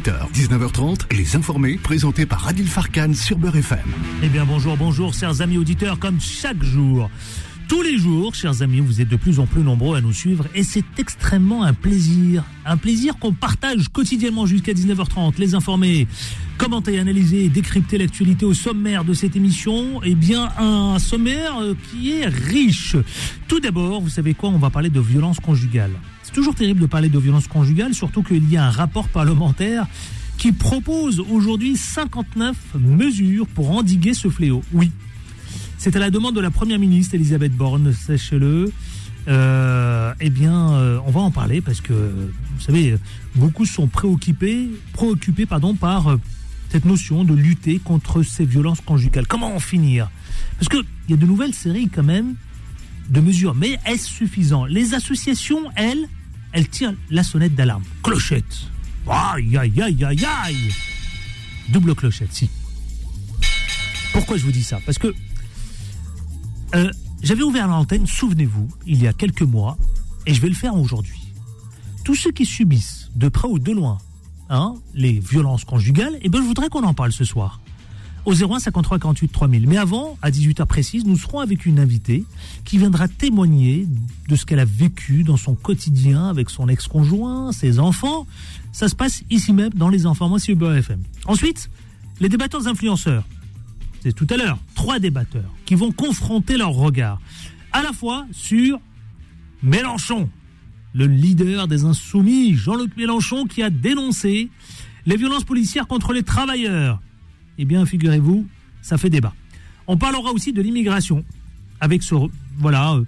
18h, 19h30, les informés, présentés par Adil Farkan sur Beurre FM. Eh bien bonjour, bonjour, chers amis auditeurs, comme chaque jour. Tous les jours, chers amis, vous êtes de plus en plus nombreux à nous suivre et c'est extrêmement un plaisir. Un plaisir qu'on partage quotidiennement jusqu'à 19h30. Les informés, commenter, analyser, décrypter l'actualité au sommaire de cette émission. Eh bien, un sommaire euh, qui est riche. Tout d'abord, vous savez quoi On va parler de violence conjugale. C'est toujours terrible de parler de violence conjugale, surtout qu'il y a un rapport parlementaire qui propose aujourd'hui 59 mesures pour endiguer ce fléau. Oui, c'est à la demande de la Première ministre Elisabeth Borne, sachez-le. Euh, eh bien, euh, on va en parler parce que, vous savez, beaucoup sont préoccupés, préoccupés pardon, par euh, cette notion de lutter contre ces violences conjugales. Comment en finir? Parce qu'il y a de nouvelles séries quand même de mesures, mais est-ce suffisant? Les associations, elles, elles tirent la sonnette d'alarme. Clochette Aïe, aïe, aïe, aïe, aïe Double clochette, si. Pourquoi je vous dis ça? Parce que euh, j'avais ouvert l'antenne, souvenez-vous, il y a quelques mois, et je vais le faire aujourd'hui. Tous ceux qui subissent, de près ou de loin, hein, les violences conjugales, eh ben, je voudrais qu'on en parle ce soir. Au 01 53 48 3000. Mais avant, à 18h précise, nous serons avec une invitée qui viendra témoigner de ce qu'elle a vécu dans son quotidien avec son ex-conjoint, ses enfants. Ça se passe ici même dans Les Enfants. Moi, c'est FM. Ensuite, les débatteurs influenceurs c'est tout à l'heure, trois débatteurs qui vont confronter leur regard à la fois sur Mélenchon, le leader des insoumis, Jean-Luc Mélenchon, qui a dénoncé les violences policières contre les travailleurs. Eh bien, figurez-vous, ça fait débat. On parlera aussi de l'immigration, avec ce euh,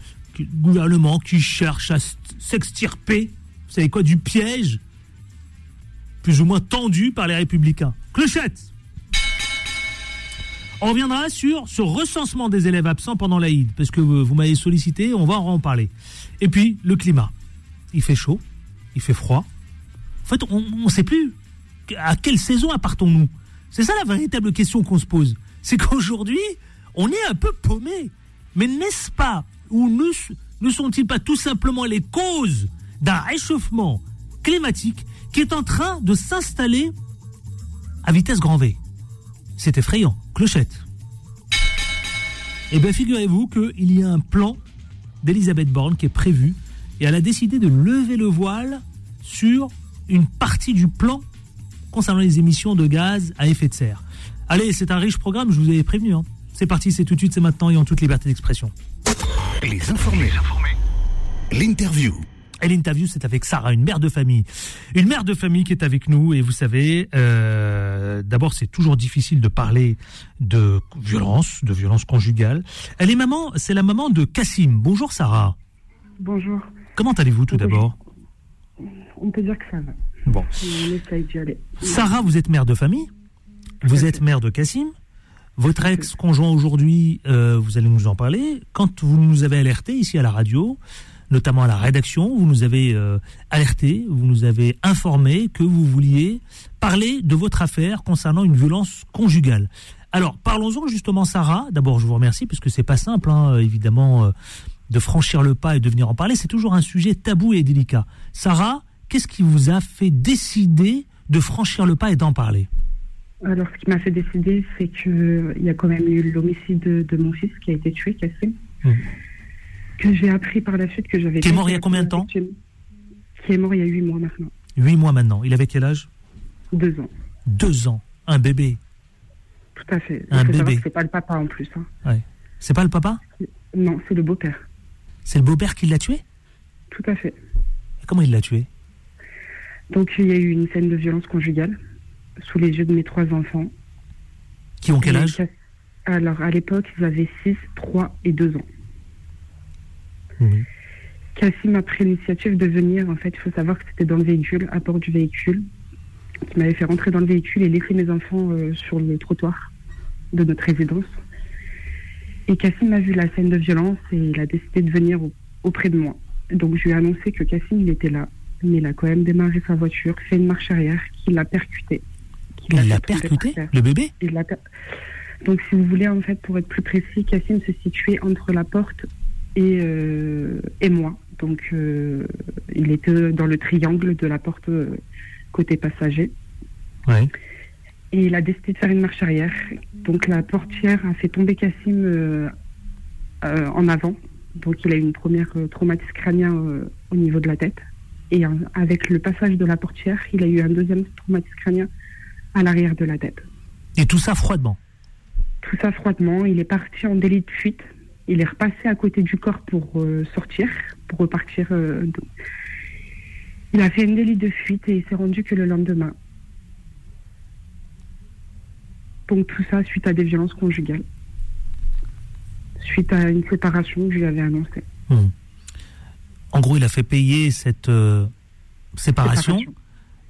gouvernement qui cherche à s'extirper, vous savez quoi, du piège, plus ou moins tendu par les républicains. Clochette on reviendra sur ce recensement des élèves absents pendant l'Aïd, parce que vous m'avez sollicité, on va en parler. Et puis, le climat. Il fait chaud, il fait froid. En fait, on ne sait plus à quelle saison appartons-nous. C'est ça la véritable question qu'on se pose. C'est qu'aujourd'hui, on est un peu paumé. Mais n'est-ce pas, ou ne, sont-ils pas tout simplement les causes d'un réchauffement climatique qui est en train de s'installer à vitesse grand V? C'est effrayant. Clochette. Eh bien, figurez-vous qu'il y a un plan d'Elisabeth Borne qui est prévu et elle a décidé de lever le voile sur une partie du plan concernant les émissions de gaz à effet de serre. Allez, c'est un riche programme, je vous avais prévenu. Hein. C'est parti, c'est tout de suite, c'est maintenant et en toute liberté d'expression. Les informés. L'interview. Et l'interview, c'est avec Sarah, une mère de famille. Une mère de famille qui est avec nous. Et vous savez, euh, d'abord, c'est toujours difficile de parler de violence, de violence conjugale. Elle est maman, c'est la maman de Cassim. Bonjour Sarah. Bonjour. Comment allez-vous tout d'abord? On peut dire que ça va. Bon. Sarah, vous êtes mère de famille. Vous êtes mère de Cassim. Votre ex-conjoint aujourd'hui, euh, vous allez nous en parler. Quand vous nous avez alerté ici à la radio, notamment à la rédaction. Vous nous avez euh, alerté, vous nous avez informé que vous vouliez parler de votre affaire concernant une violence conjugale. Alors, parlons-en justement, Sarah. D'abord, je vous remercie, puisque c'est pas simple, hein, évidemment, euh, de franchir le pas et de venir en parler. C'est toujours un sujet tabou et délicat. Sarah, qu'est-ce qui vous a fait décider de franchir le pas et d'en parler? Alors, ce qui m'a fait décider, c'est qu'il y a quand même eu l'homicide de, mon fils qui a été tué, cassé. Mmh que j'ai appris par la suite que j'avais. Qui est mort il y a combien de temps? Qui est mort il y a huit mois maintenant. Huit mois maintenant. Il avait quel âge? Deux ans. Deux ans. Un bébé. Tout à fait. Un bébé. C'est pas le papa en plus. Hein. Ouais. C'est pas le papa? Non, c'est le beau-père. C'est le beau-père qui l'a tué? Tout à fait. Et comment il l'a tué? Donc il y a eu une scène de violence conjugale sous les yeux de mes trois enfants. Qui ont quel âge Alors à l'époque, ils avaient 6, 3 et 2 ans. Cassim a pris l'initiative de venir. En fait, il faut savoir que c'était dans le véhicule, à bord du véhicule, qui m'avait fait rentrer dans le véhicule et laisser mes enfants euh, sur le trottoir de notre résidence. Et Cassim a vu la scène de violence et il a décidé de venir auprès de moi. Donc je lui ai annoncé que Cassim, il était là, mais il a quand même démarré sa voiture, fait une marche arrière, qu'il l'a percuté. Il l'a percuté Le bébé Donc si vous voulez, en fait, pour être plus précis, Cassim se situait entre la porte et, euh, et moi. Donc, euh, il était dans le triangle de la porte euh, côté passager. Ouais. Et il a décidé de faire une marche arrière. Donc la portière a fait tomber Cassim en avant. Donc il a eu une première traumatisme crânien au niveau de la tête. Et avec le passage de la portière, il a eu un deuxième traumatisme crânien à l'arrière de la tête. Et tout ça froidement. Tout ça froidement. Il est parti en délit de fuite. Il est repassé à côté du corps pour euh, sortir, pour repartir. euh, de- Il a fait une délit de fuite et il s'est rendu que le lendemain. Donc tout ça suite à des violences conjugales. Suite à une séparation que je lui avais annoncée. Hmm. En gros, il a fait payer cette euh, séparation. Séparation.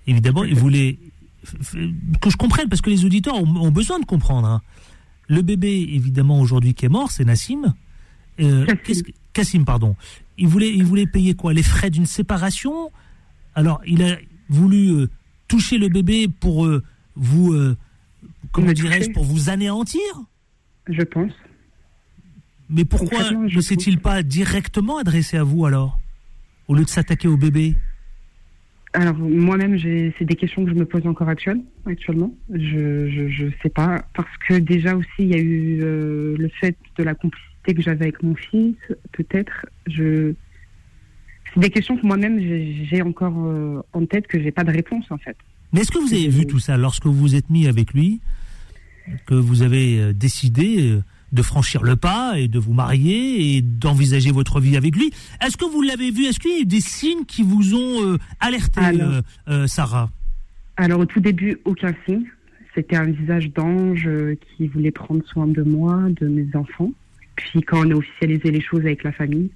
Évidemment, il voulait que je comprenne parce que les auditeurs ont, ont besoin de comprendre. hein. Le bébé, évidemment, aujourd'hui qui est mort, c'est Nassim. Euh, Cassim. Cassim, pardon. Il voulait, il voulait payer quoi? Les frais d'une séparation? Alors, il a voulu euh, toucher le bébé pour euh, vous, euh, comment dirais-je, pour vous anéantir? Je pense. Mais pourquoi ne s'est-il pas directement adressé à vous alors? Au lieu de s'attaquer au bébé Alors moi-même, c'est des questions que je me pose encore actuel- actuellement. Je, je je sais pas parce que déjà aussi il y a eu euh, le fait de la complicité que j'avais avec mon fils. Peut-être je c'est des questions que moi-même j'ai encore euh, en tête que j'ai pas de réponse en fait. Mais est-ce que vous avez vu tout ça lorsque vous vous êtes mis avec lui, que vous avez euh, décidé de franchir le pas et de vous marier et d'envisager votre vie avec lui Est-ce que vous l'avez vu? Est-ce qu'il y a eu des signes qui vous ont euh, alerté, Alors. euh, euh, Sarah? Alors au tout début, aucun signe. C'était un visage d'ange euh, qui voulait prendre soin de moi, de mes enfants. Puis quand on a officialisé les choses avec la famille,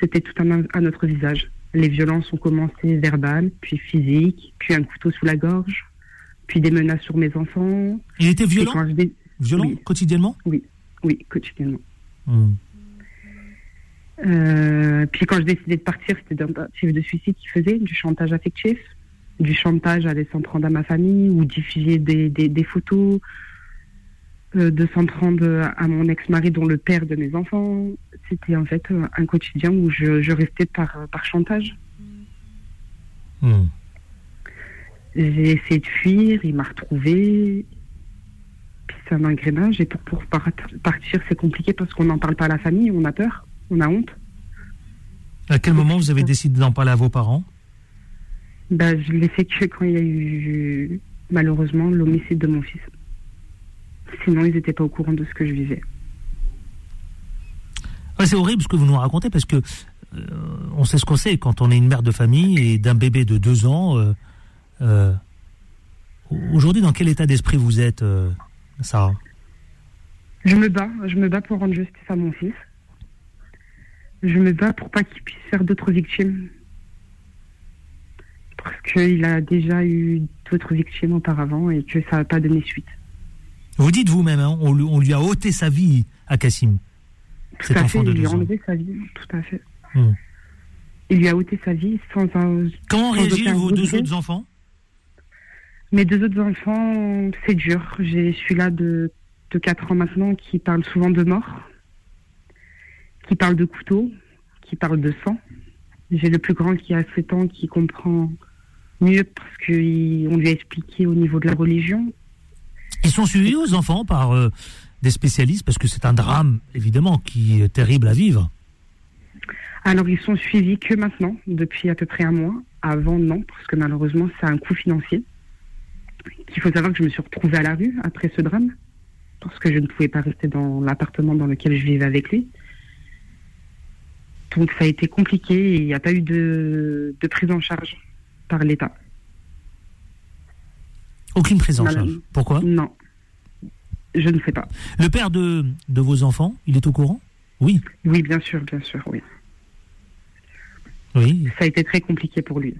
c'était tout un, un autre visage. Les violences ont commencé verbales, puis physiques, puis un couteau sous la gorge, puis des menaces sur mes enfants. Il était violent, violent oui. quotidiennement? Oui, quotidiennement. Hmm. Euh, puis quand je décidais de partir, c'était d'un tentative de suicide qu'il faisait, du chantage affectif, du chantage à aller s'en prendre à ma famille ou diffuser des, des, des photos, euh, de s'en prendre à mon ex-mari dont le père de mes enfants. C'était en fait euh, un quotidien où je, je restais par, par chantage. Hmm. J'ai essayé de fuir, il m'a retrouvé. C'est un engrenage et pour, pour part- partir c'est compliqué parce qu'on n'en parle pas à la famille, on a peur, on a honte. À quel moment vous avez décidé d'en parler à vos parents? Bah, je l'ai fait que quand il y a eu malheureusement l'homicide de mon fils. Sinon, ils n'étaient pas au courant de ce que je vivais. Ouais, C'est horrible ce que vous nous racontez parce que euh, on sait ce qu'on sait quand on est une mère de famille et d'un bébé de deux ans. euh, euh, Aujourd'hui, dans quel état d'esprit vous êtes, Sarah Je me bats, je me bats pour rendre justice à mon fils. Je me bats pour pas qu'il puisse faire d'autres victimes. Parce qu'il a déjà eu d'autres victimes auparavant et que ça n'a pas donné suite. Vous dites vous-même, hein, on, lui- on lui a ôté sa vie à Cassim. Tout Cet à enfant fait, de il lui a enlevé sa vie, tout à fait. Hmm. Il lui a ôté sa vie sans un... Comment réagissent vos deux autres enfants? Mes deux autres enfants, c'est dur. J'ai celui-là de, de 4 ans maintenant qui parle souvent de mort, qui parle de couteau, qui parle de sang. J'ai le plus grand qui a 7 ans qui comprend mieux parce qu'on lui a expliqué au niveau de la religion. Ils sont suivis aux enfants par euh, des spécialistes? Parce que c'est un drame, évidemment, qui est terrible à vivre. Alors ils sont suivis que maintenant, depuis à peu près un mois. Avant, non, parce que malheureusement, c'est un coût financier. Il faut savoir que je me suis retrouvée à la rue après ce drame, parce que je ne pouvais pas rester dans l'appartement dans lequel je vivais avec lui. Donc ça a été compliqué et il n'y a pas eu de, de prise en charge par l'État. Aucune prise en Madame. charge. Pourquoi? Non, je ne sais pas. Le père de, de vos enfants, il est au courant? Oui. Oui, bien sûr, bien sûr, oui. Oui. Ça a été très compliqué pour lui.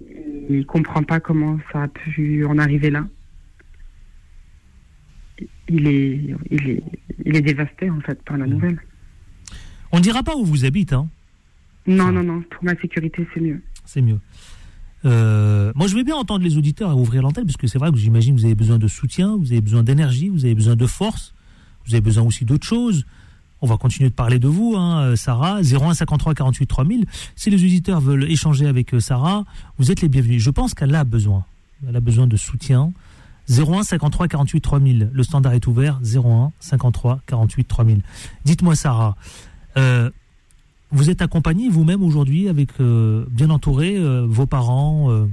Il comprend pas comment ça a pu en arriver là. Il est, il est, il est dévasté en fait par la nouvelle. On ne dira pas où vous habitez, hein. Non, non, non. Pour ma sécurité, c'est mieux. c'est mieux. Euh, moi, je vais bien entendre les auditeurs et ouvrir l'antenne, parce que c'est vrai que j'imagine que vous avez besoin de soutien, vous avez besoin d'énergie, vous avez besoin de force, vous avez besoin aussi d'autres choses. On va continuer de parler de vous, hein, euh, Sarah. 01 53 48 3000. Si les auditeurs veulent échanger avec euh, Sarah, vous êtes les bienvenus. Je pense qu'elle a besoin. Elle a besoin de soutien. 01 53 48 3000. Le standard est ouvert. 01 53 48 3000. Dites-moi, Sarah, euh, vous êtes accompagnée vous-même aujourd'hui, avec euh, bien entouré, euh, vos parents euh?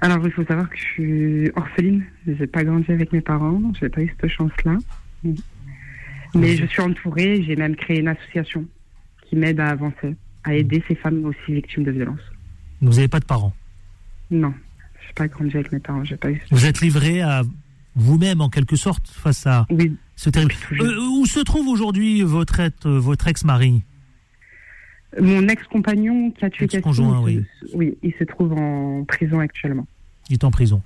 Alors, il faut savoir que je suis orpheline. Je n'ai pas grandi avec mes parents. Je n'ai pas eu cette chance-là. Mais je suis entourée. J'ai même créé une association qui m'aide à avancer, à aider ces femmes aussi victimes de violences. Vous n'avez pas de parents Non, je n'ai pas grandi avec mes parents. J'ai pas eu. Vous êtes livré à vous-même, en quelque sorte, face à Oui, ce terrible. Euh, où se trouve aujourd'hui votre, ex- euh, votre ex-mari Mon ex-compagnon qui a tué Ex-conjoint, il se- oui, il se trouve en prison actuellement. Il est en prison.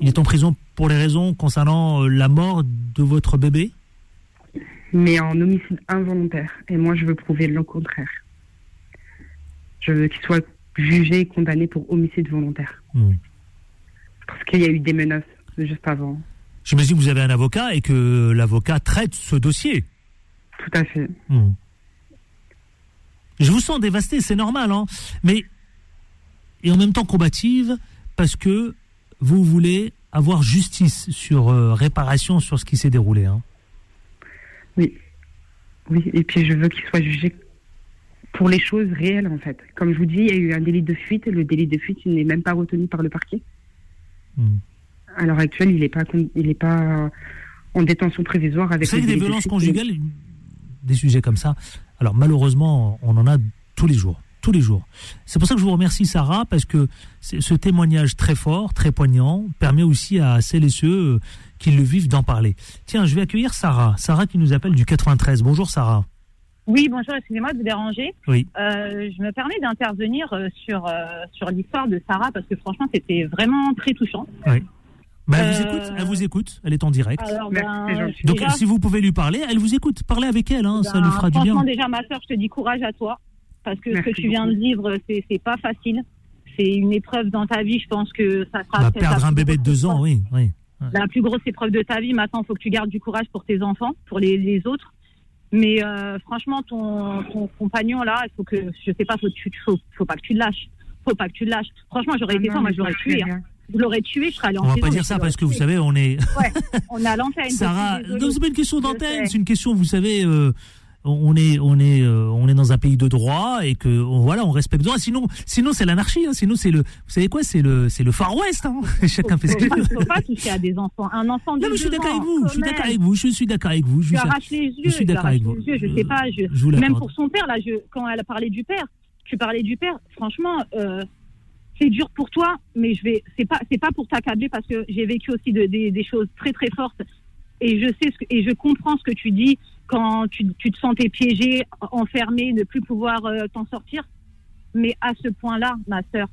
Il est en prison pour les raisons concernant euh, la mort de votre bébé Mais en homicide involontaire. Et moi, je veux prouver le contraire. Je veux qu'il soit jugé et condamné pour homicide volontaire. Hmm. Parce qu'il y a eu des menaces juste avant. J'imagine que vous avez un avocat et que l'avocat traite ce dossier. Tout à fait. Hmm. Je vous sens dévasté, c'est normal, hein. Mais et en même temps combative parce que vous voulez avoir justice sur euh, réparation sur ce qui s'est déroulé. Hein. Oui. Oui, et puis je veux qu'il soit jugé pour les choses réelles, en fait. Comme je vous dis, il y a eu un délit de fuite. Le délit de fuite, il n'est même pas retenu par le parquet. Hmm. À l'heure actuelle, il n'est pas, il est pas en détention prévisoire avec Vous savez, des de violences conjugales, des sujets comme ça, alors malheureusement, on en a tous les jours. Tous les jours. C'est pour ça que je vous remercie, Sarah, parce que ce témoignage très fort, très poignant, permet aussi à celles et ceux euh, qui le vivent d'en parler. Tiens, je vais accueillir Sarah. Sarah qui nous appelle du 93. Bonjour, Sarah. Oui, bonjour, excusez-moi de vous déranger. Oui. Euh, je me permets d'intervenir euh, sur, euh, sur l'histoire de Sarah parce que franchement, c'était vraiment très touchant. Bah, elle vous Euh, écoute, elle vous écoute, elle est en direct. Alors, Merci, ben, c'est gentil. Donc, déjà, si vous pouvez lui parler, elle vous écoute. Parlez avec elle, hein, ça ben, lui fera du bien. Franchement, déjà, ma soeur, je te dis courage à toi parce que ce que tu viens beaucoup. de vivre, c'est c'est pas facile. C'est une épreuve dans ta vie. Je pense que ça sera Bah, perdre un bébé de deux ans, oui. oui. la plus grosse épreuve de ta vie. Maintenant, il faut que tu gardes du courage pour tes enfants, pour les, les autres. Mais euh, franchement, ton, ton compagnon là, il faut que, je sais pas, faut, tu, faut, faut pas que tu le lâches. Faut pas que tu le lâches. Franchement, j'aurais été Ah toi, non, moi mais je l'aurais je ferai tué. hein. rien. Je l'aurais tué, je serais allée en On va pas dire ça parce que vous savez, on est. On est à l'antenne. Sarah, non, c'est pas une question d'antenne, c'est une question, vous savez, euh, on est, on est, euh, on est dans un pays de droit et que on- voilà, on respecte le droit. Sinon, sinon c'est l'anarchie. hein. Sinon, c'est le, vous savez quoi, c'est le, c'est le Far West. Hein. Chacun fait ce qu'il veut. faut pas toucher à des enfants. Un enfant de Non, mais je suis d'accord avec vous. Je suis d'accord avec vous. Je suis d'accord avec vous. Je Tu suis- arraches les yeux. je suis d'accord avec vous. les yeux, je sais pas. Je, je vous même pour son père, là, je, quand elle a parlé du père, tu parlais du père. Franchement, euh, c'est dur pour toi, mais je vais. C'est pas, c'est pas pour t'accabler parce que j'ai vécu aussi de- des- des choses très très fortes et je sais ce que, et je comprends ce que tu dis quand tu, tu te sentais piégé, enfermé, ne plus pouvoir euh, t'en sortir. Mais à ce point-là, ma sœur,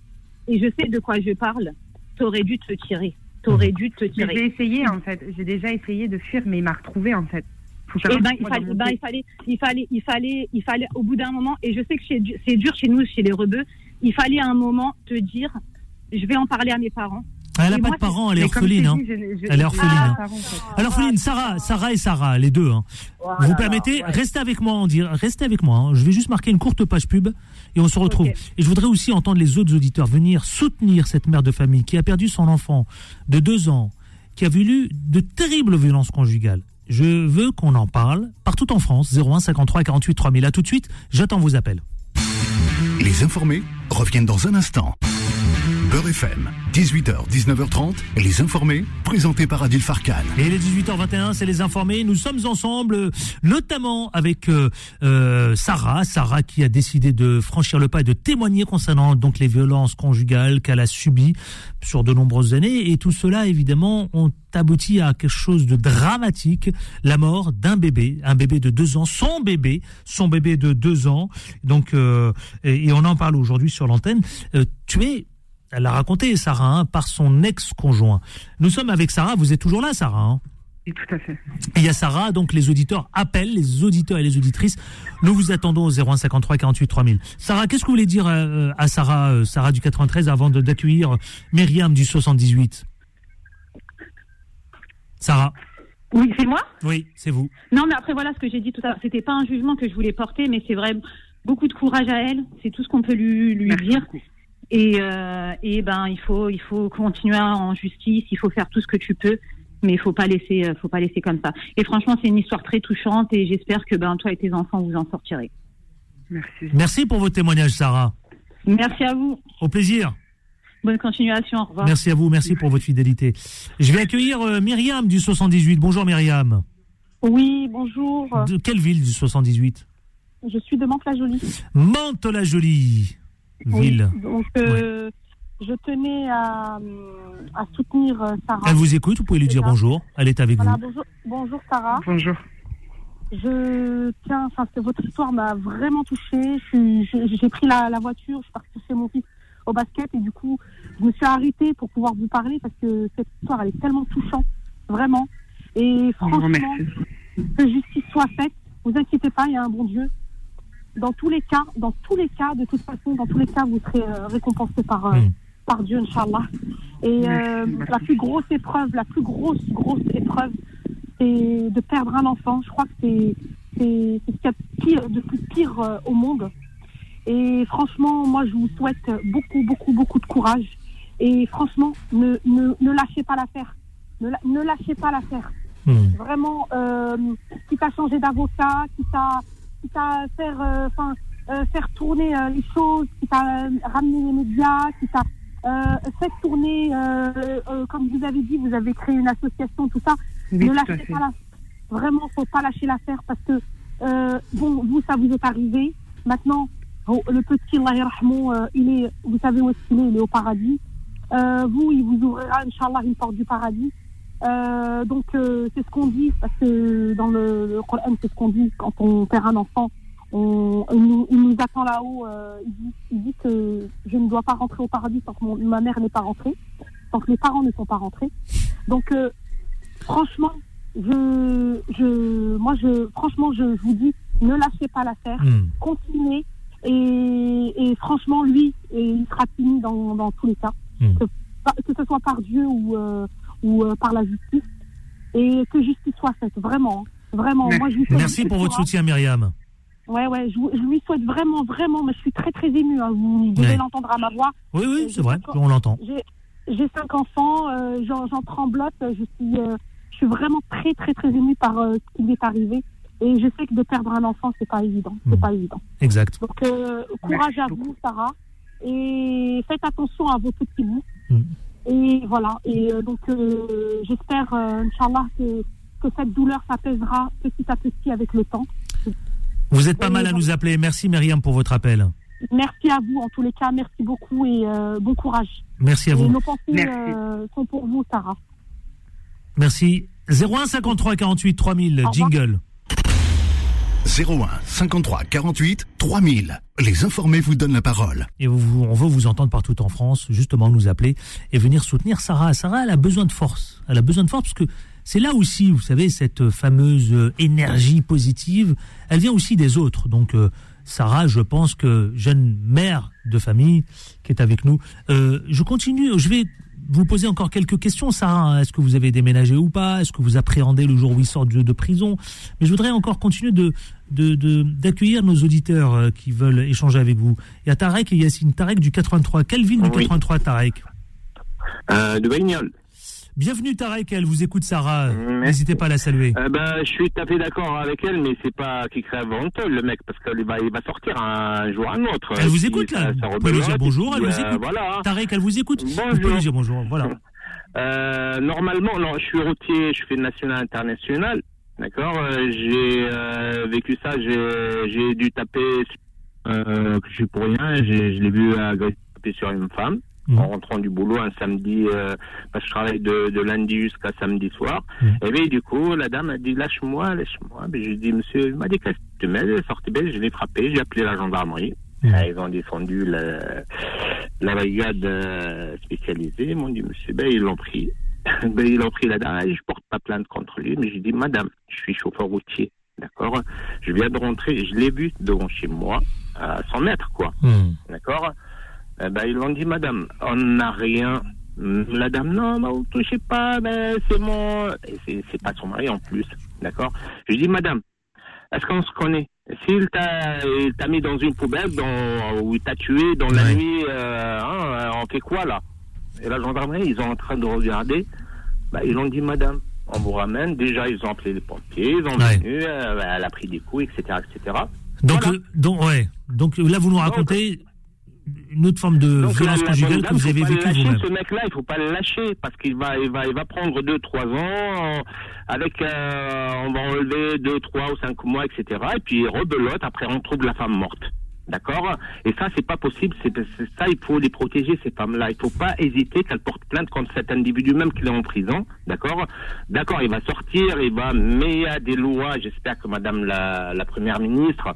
et je sais de quoi je parle, t'aurais dû te tirer. T'aurais dû te tirer. J'ai essayé, en fait. J'ai déjà essayé de fuir, mais il m'a retrouvé, en fait. Faut Eh ben, il fallait, ben, il fallait, il fallait, il fallait, il fallait, au bout d'un moment, et je sais que c'est dur chez nous, chez les rebeux, il fallait à un moment te dire, je vais en parler à mes parents. Elle n'a pas moi, de parents, elle est orpheline. Hein. dit, je- je- Elle est orpheline, Ah, hein. est orpheline, Sarah, Sarah et Sarah, les deux. Hein. Voilà, vous permettez, ouais. restez avec moi, en dire, restez avec moi. hein. Je vais juste marquer une courte page pub et on se retrouve. Et je voudrais aussi entendre les autres auditeurs venir soutenir cette mère de famille qui a perdu son enfant de deux ans, qui a vécu de terribles violences conjugales. Je veux qu'on en parle partout en France. 01 53 48 3000. À tout de suite. J'attends vos appels. Les informés reviennent dans un instant. Beurre FM, 18h, 19h30, Les informés, présentés par Adil Farkan. Et les 18h21, c'est les informés. Nous sommes ensemble, euh, notamment avec euh, euh, Sarah, Sarah qui a décidé de franchir le pas et de témoigner concernant donc les violences conjugales qu'elle a subies sur de nombreuses années. Et tout cela, évidemment, ont abouti à quelque chose de dramatique, la mort d'un bébé, un bébé de deux ans, son bébé, son bébé de deux ans. Donc, euh, et, et on en parle aujourd'hui sur l'antenne. Euh, tué elle l'a raconté, Sarah, hein, par son ex-conjoint. Nous sommes avec Sarah, vous êtes toujours là, Sarah hein Oui, Tout à fait. et il y a Sarah, donc les auditeurs appellent, les auditeurs et les auditrices. Nous vous attendons au 01 53 48 3000. Sarah, qu'est-ce que vous voulez dire euh, à Sarah, euh, Sarah du 93, avant de- d'accueillir Myriam du 78 Sarah, Oui, c'est moi? Oui, c'est vous. Non, mais après, voilà ce que j'ai dit tout à l'heure. C'était pas un jugement que je voulais porter, mais c'est vrai, beaucoup de courage à elle. C'est tout ce qu'on peut lui, dire. beaucoup. Et, euh, et ben il faut il faut continuer en justice, il faut faire tout ce que tu peux, mais il faut pas laisser euh, faut pas laisser comme ça. Et franchement c'est une histoire très touchante et j'espère que ben toi et tes enfants vous en sortirez. Merci. Merci pour votre témoignage, Sarah. Merci à vous. Au plaisir. Bonne continuation. Au revoir. Merci à vous, merci pour votre fidélité. Je vais accueillir euh, Myriam du 78. Bonjour Myriam. Oui, bonjour. De quelle ville du 78 Je suis de Mantes-la-Jolie. Mantes-la-Jolie. Ville. Oui, donc, euh, je tenais à, à soutenir euh, Sarah. Elle vous écoute, vous pouvez lui dire bonjour. Elle est avec Voilà, vous. bonjour, bonjour Sarah. Bonjour. Je tiens, enfin, c'est- votre histoire m'a vraiment touchée. J'ai pris la, la voiture, je suis partie chez mon fils au basket et du coup, je me suis arrêtée pour pouvoir vous parler parce que cette histoire, elle est tellement touchante, vraiment. Et franchement, que justice soit faite. Vous inquiétez pas, il y a un bon Dieu. Dans tous les cas, dans tous les cas, de toute façon, dans tous les cas, vous serez euh, récompensé par, euh, Mm. par Dieu, Inch'Allah. Et euh, la plus grosse épreuve, la plus grosse, grosse épreuve, c'est de perdre un enfant. Je crois que c'est c'est c'est ce qu'il y a de pire, de plus pire euh, au monde. Et franchement, moi, je vous souhaite beaucoup, beaucoup, beaucoup de courage. Et franchement, ne, ne, ne lâchez pas l'affaire. Ne, ne lâchez pas l'affaire Hmm. vraiment euh, quitte à changer d'avocat, quitte à, quitte à faire, euh, enfin, euh, faire tourner euh, les choses, quitte à ramener les médias, quitte à faire tourner, comme vous avez dit, vous avez créé une association, tout ça. Oui, ne lâchez fait. pas la, vraiment, faut pas lâcher l'affaire parce que bon, vous, ça vous est arrivé. Maintenant, oh, le petit Allah il est, vous savez où est-ce qu'il est, il est au paradis. Vous, il vous ouvrira, Inch'Allah, une porte du paradis. Euh, donc euh, c'est ce qu'on dit parce que dans le, le Coran c'est ce qu'on dit quand on perd un enfant. On, il, nous, il nous attend là-haut euh, il, dit, il dit que je ne dois pas rentrer au paradis tant que mon- ma mère n'est pas rentrée tant que les parents ne sont pas rentrés. Donc euh, franchement je, je moi je franchement je, je vous dis ne lâchez pas l'affaire. Hmm. continuez. Et, et franchement lui et il sera puni dans, dans tous les cas. Mm. que, que ce soit par Dieu ou, euh, ou euh, par la justice et que justice soit faite vraiment vraiment Merci. moi je lui Merci pour votre courage. soutien, Myriam. ouais ouais je, je lui souhaite vraiment vraiment mais je suis très très émue hein. vous devez Ouais. l'entendre à ma voix Oui, oui, Euh, c'est vrai, on l'entend. j'ai cinq enfants, euh, j'en j'en tremblote, je suis, euh, je suis vraiment très très très émue par euh, ce qui lui est arrivé. Et je sais que de perdre un enfant, c'est pas évident, c'est Mm. pas évident. Exact. Donc euh, courage Merci à vous, Sarah, et faites attention à vos petits bouts. Mm. Et voilà. Et euh, donc euh, j'espère, euh, Inch'Allah, que que cette douleur s'apaisera petit à petit avec le temps. Vous êtes pas mal à nous appeler. Merci, Myriam, pour votre appel. Merci à vous en tous les cas, merci beaucoup et euh, bon courage. Merci à Et vous. nos pensées Merci. euh, sont pour vous, Sarah. Merci. 01 53 48 3000, revoir. jingle. 01 53 48 3000. Les informés vous donnent la parole. Et on veut vous entendre partout en France, justement nous appeler et venir soutenir Sarah. Sarah, elle a besoin de force. Elle a besoin de force parce que c'est là aussi, vous savez, cette fameuse euh, énergie positive, elle vient aussi des autres. Donc, euh, Sarah, je pense que jeune mère de famille qui est avec nous, euh, je continue, je vais vous poser encore quelques questions, Sarah. Est-ce que vous avez déménagé ou pas? Est-ce que vous appréhendez le jour où il sort de, de prison? Mais je voudrais encore continuer de de- de- d'accueillir nos auditeurs euh, qui veulent échanger avec vous. Il y a Tarek et Yacine. Tarek du 83. Quelle ville du Oui. 83, Tarek? Euh, de Bagnols. Bienvenue Tarek, elle vous écoute Sarah. N'hésitez pas à la saluer. Euh, ben, je suis tout à fait d'accord avec elle, mais c'est pas qui crée un ventol, le mec, parce qu'il va, il va sortir un jour ou un autre. Elle vous écoute, là ça- ça Vous pouvez lui dire bonjour, elle vous euh, écoute. Voilà. Tarek, elle vous écoute Vous pouvez Bonjour. lui dire bonjour. Voilà. Euh, normalement, non, je suis routier, je fais national international. D'accord Euh, J'ai vécu ça, j'ai dû taper, que je suis pour rien, je l'ai vu agresser taper sur une femme. Mhm. En rentrant du boulot un samedi, euh, parce que je travaille de, de lundi jusqu'à samedi soir. Mhm. Et bien, du coup, la dame a dit lâche-moi, lâche-moi. Ben, j'ai dit monsieur, il m'a dit qu'est-ce que tu mets Elle est sortie belle, je l'ai frappé, j'ai appelé la gendarmerie. Mhm. Euh, Ils ont défendu la, la brigade euh, spécialisée. Ils m'ont dit monsieur, ben ils l'ont pris. ben, ils l'ont pris la dame. Je porte pas plainte contre lui, mais j'ai dit madame, je suis chauffeur routier. D'accord? Je viens de rentrer, je l'ai vu devant chez moi, à 100 mètres, quoi. Hmm. D'accord? Eh ben, Ils l'ont dit, madame, on n'a rien. La dame, non, bah, vous touchez pas, ben, c'est mon. et C'est pas son mari en plus. D'accord? Je dis, madame, Est-ce qu'on se connaît? S'il t'a il t'a mis dans une poubelle dans, ou il t'a tué dans la nuit, euh, hein, on fait quoi là? Et la gendarmerie, ils sont en train de regarder. Bah, ils ont dit, madame, on vous ramène. Déjà, ils ont appelé les pompiers, ils ont Ouais. venu, euh, elle a pris des coups, etc. etc. Donc, Voilà. euh, donc, ouais. Donc là, vous nous racontez une autre forme de Donc, violence conjugale que vous avez vécue vous-même. Ce mec-là, il faut pas le lâcher parce qu'il va, il va, il va prendre 2 trois ans. Avec, euh, on va enlever 2 trois ou 5 mois, etc. Et puis rebelote. Après, on trouve la femme morte. D'accord? Et ça, c'est pas possible. C'est c'est ça, il faut les protéger ces femmes-là. Il faut pas hésiter qu'elles portent plainte contre cet individu, même qu'il est en prison. D'accord? D'accord, il va sortir, il va, mais il y a des lois. J'espère que Madame la, la première ministre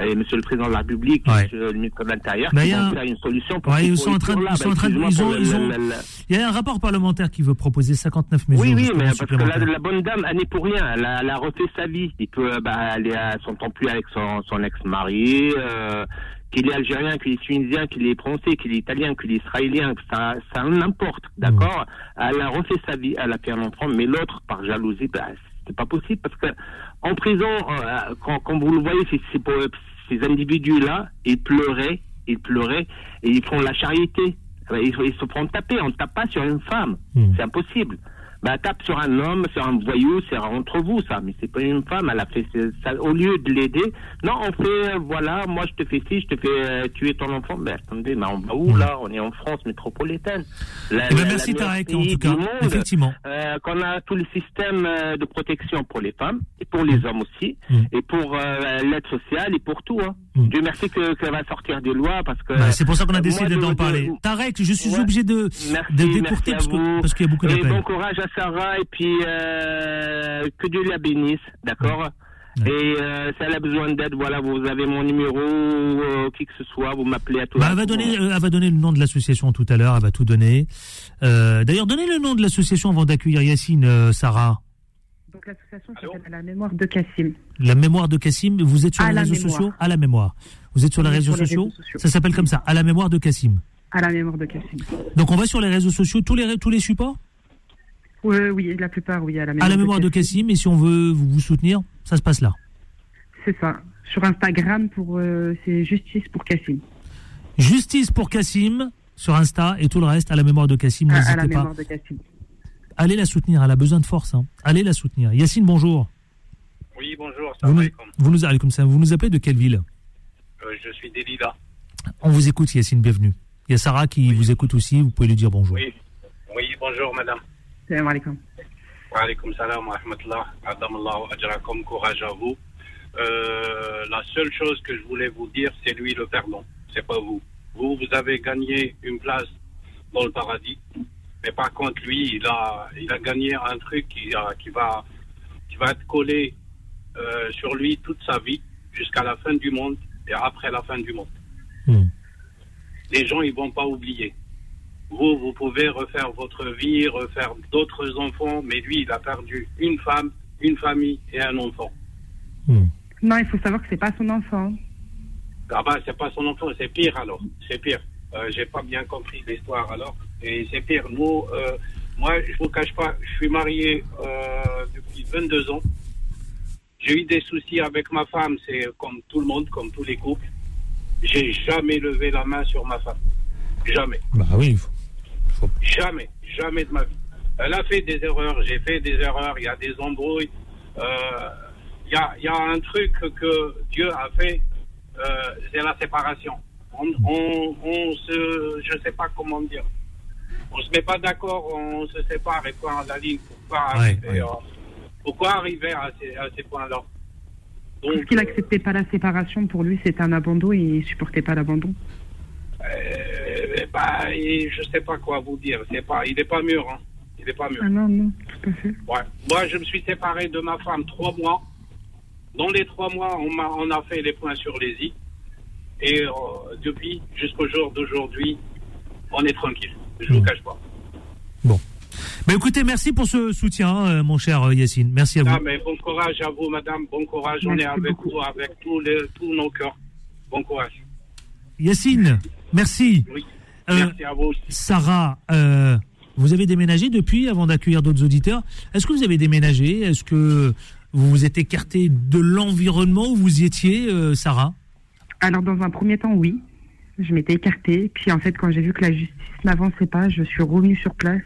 et Monsieur le Président de la République, Ouais. Monsieur le ministre de l'Intérieur, Mais qui il y a une solution pour Ouais, ils sont en train là. ils sont en train de- excuse-moi ils pour ont- ils Il y a un rapport parlementaire qui veut proposer 59 mesures. Oui, oui, mais parce que la, bonne dame, elle n'est pour rien. Elle a, elle a refait sa vie. Il peut, bah, elle s'entend plus avec son, son ex-mari, euh, qu'il est algérien, qu'il est tunisien, qu'il est français, qu'il est italien, qu'il est israélien, ça, ça n'importe, d'accord? Elle a refait sa vie, elle a fait un enfant, mais l'autre, par jalousie, bah, c'est pas possible parce que en prison, euh, quand, quand vous le voyez, c'est, c'est pour- ces individus-là, ils pleuraient, ils pleuraient et ils font la charité. Ils, ils se font taper. On ne tape pas sur une femme. Hmm. C'est impossible. Bah, tape sur un homme, sur un voyou, c'est entre vous, ça. Mais c'est pas une femme, elle a fait ça. Au lieu de l'aider, non, on fait, euh, voilà, moi je te fais ci, je te fais euh, tuer ton enfant. Mais attendez, mais on va où là? On est en France métropolitaine. La- Eh ben, la- merci la Tarek, en tout cas. monde, Effectivement. euh, qu'on a tout le système euh, de protection pour les femmes et pour les hommes aussi, Mm. et pour euh, l'aide sociale et pour tout. Hein. Mm. Dieu merci que qu'elle va sortir des lois parce que. Bah, c'est pour ça qu'on a décidé d'en de- parler. Tarek, je suis Ouais. obligé de, Merci, de décourter parce que- vous. parce qu'il y a beaucoup d'appels. bon courage à Sarah et puis euh, que Dieu la bénisse, d'accord Ouais. Et euh, si elle a besoin d'aide, voilà, vous avez mon numéro, euh, qui que ce soit, vous m'appelez à tout Bah, elle, va donner, euh, elle va donner le nom de l'association tout à l'heure, elle va tout donner. D'ailleurs, donnez le nom de l'association avant d'accueillir Yacine, Sarah. Donc l'association s'appelle la mémoire de Cassim. La mémoire de Cassim, vous êtes sur À les réseaux mémoire. sociaux? À la mémoire. Vous êtes sur les réseaux sur les sociaux? réseaux sociaux. Ça s'appelle comme ça, à la mémoire de Cassim. À la mémoire de Cassim. Donc on va sur les réseaux sociaux, tous les, tous les supports? Oui, oui, la plupart, oui, à la mémoire, À la mémoire de Cassim, et si on veut vous, vous soutenir, ça se passe là. C'est ça. Sur Instagram, pour euh, c'est justice pour Cassim. Justice pour Cassim sur Insta et tout le reste à la mémoire de Cassim. À, à la pas. mémoire de Cassim. Allez la soutenir, elle a besoin de force. hein. Allez la soutenir. Yacine, bonjour. Oui, bonjour, Vous nous, alaikum. vous, nous, allez, comme ça, vous nous appelez de quelle ville? Euh, je suis Delila. On vous écoute, Yacine, bienvenue. Il y a Sarah qui vous écoute aussi, vous pouvez lui dire bonjour. Oui. Oui, bonjour, madame. Salam alaikum. Wa alaykoum salam wa rahmatullah. Adam ajrakum, courage à vous. Euh, la seule chose que je voulais vous dire, c'est lui le perdant. C'est pas vous. Vous, vous avez gagné une place dans le paradis. Mais par contre, lui, il a, il a gagné un truc qui, a- qui va, qui va être collé euh, sur lui toute sa vie, jusqu'à la fin du monde et après la fin du monde. Hmm. les gens ils vont pas oublier. Vous, vous pouvez refaire votre vie, refaire d'autres enfants, mais lui, il a perdu une femme, une famille et un enfant. Hmm. Non, il faut savoir que c'est pas son enfant. Ah bah, c'est pas son enfant, c'est pire alors, c'est pire. Euh, J'ai pas bien compris l'histoire alors, et c'est pire. Nous, euh, moi, je vous cache pas, je suis marié euh, depuis 22 ans. J'ai eu des soucis avec ma femme, c'est comme tout le monde, comme tous les couples. J'ai jamais levé la main sur ma femme, jamais. Bah oui, il faut- Jamais, jamais de ma vie. Elle a fait des erreurs, j'ai fait des erreurs, il y a des embrouilles. Euh, Il y, a, y a un truc que Dieu a fait, c'est la séparation. On, on, on se, je sais pas comment dire, on se met pas d'accord, on se sépare et point à la ligne. Pourquoi Ouais, arriver, ouais. euh, pourquoi arriver à ces, à ces points-là Parce qu'il acceptait pas la séparation, pour lui, c'était un abandon et il supportait pas l'abandon. euh, bah, je sais pas quoi vous dire. C'est pas, il est pas mûr, hein. Il est pas mûr. Ah non, non, tout à fait. Ouais. Moi, je me suis séparé de ma femme trois mois. Dans les trois mois, on, m'a, on a fait les points sur les i. Et euh, depuis, jusqu'au jour d'aujourd'hui, on est tranquille. Je vous Mm. cache pas. Bah écoutez, merci pour ce soutien, euh, mon cher euh, Yacine. Merci à vous. Ah, mais bon courage à vous, madame. Bon courage. on est avec beaucoup. vous, avec tous, les, tous nos cœurs. Bon courage. Yacine, merci. Oui. Euh, Merci à vous aussi. Sarah, euh, vous avez déménagé depuis avant d'accueillir d'autres auditeurs. Est-ce que vous avez déménagé? Est-ce que Vous vous êtes écarté de l'environnement où vous y étiez, euh, Sarah? Alors, dans un premier temps, oui. Je m'étais écartée. Puis, en fait, quand j'ai vu que la justice n'avançait pas, je suis revenue sur place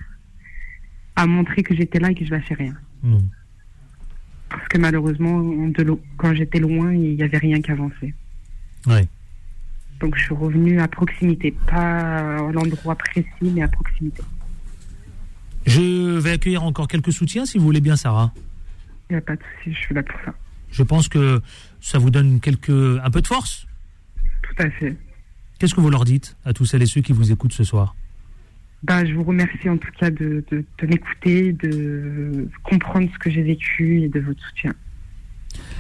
à montrer que j'étais là et que je lâchais rien. Non. Parce que malheureusement, de quand j'étais loin, il n'y avait rien qui avançait. Ouais. Donc, je suis revenue à proximité. Pas à l'endroit précis, mais à proximité. Je vais accueillir encore quelques soutiens si vous voulez bien, Sarah. Il n'y a pas de souci, je suis là pour ça. Je pense que ça vous donne quelques, un peu de force. Tout à fait. Qu'est-ce que vous leur dites à tous celles et ceux qui vous écoutent ce soir? Bah, je vous remercie en tout cas de, de, de m'écouter, de comprendre ce que j'ai vécu et de votre soutien.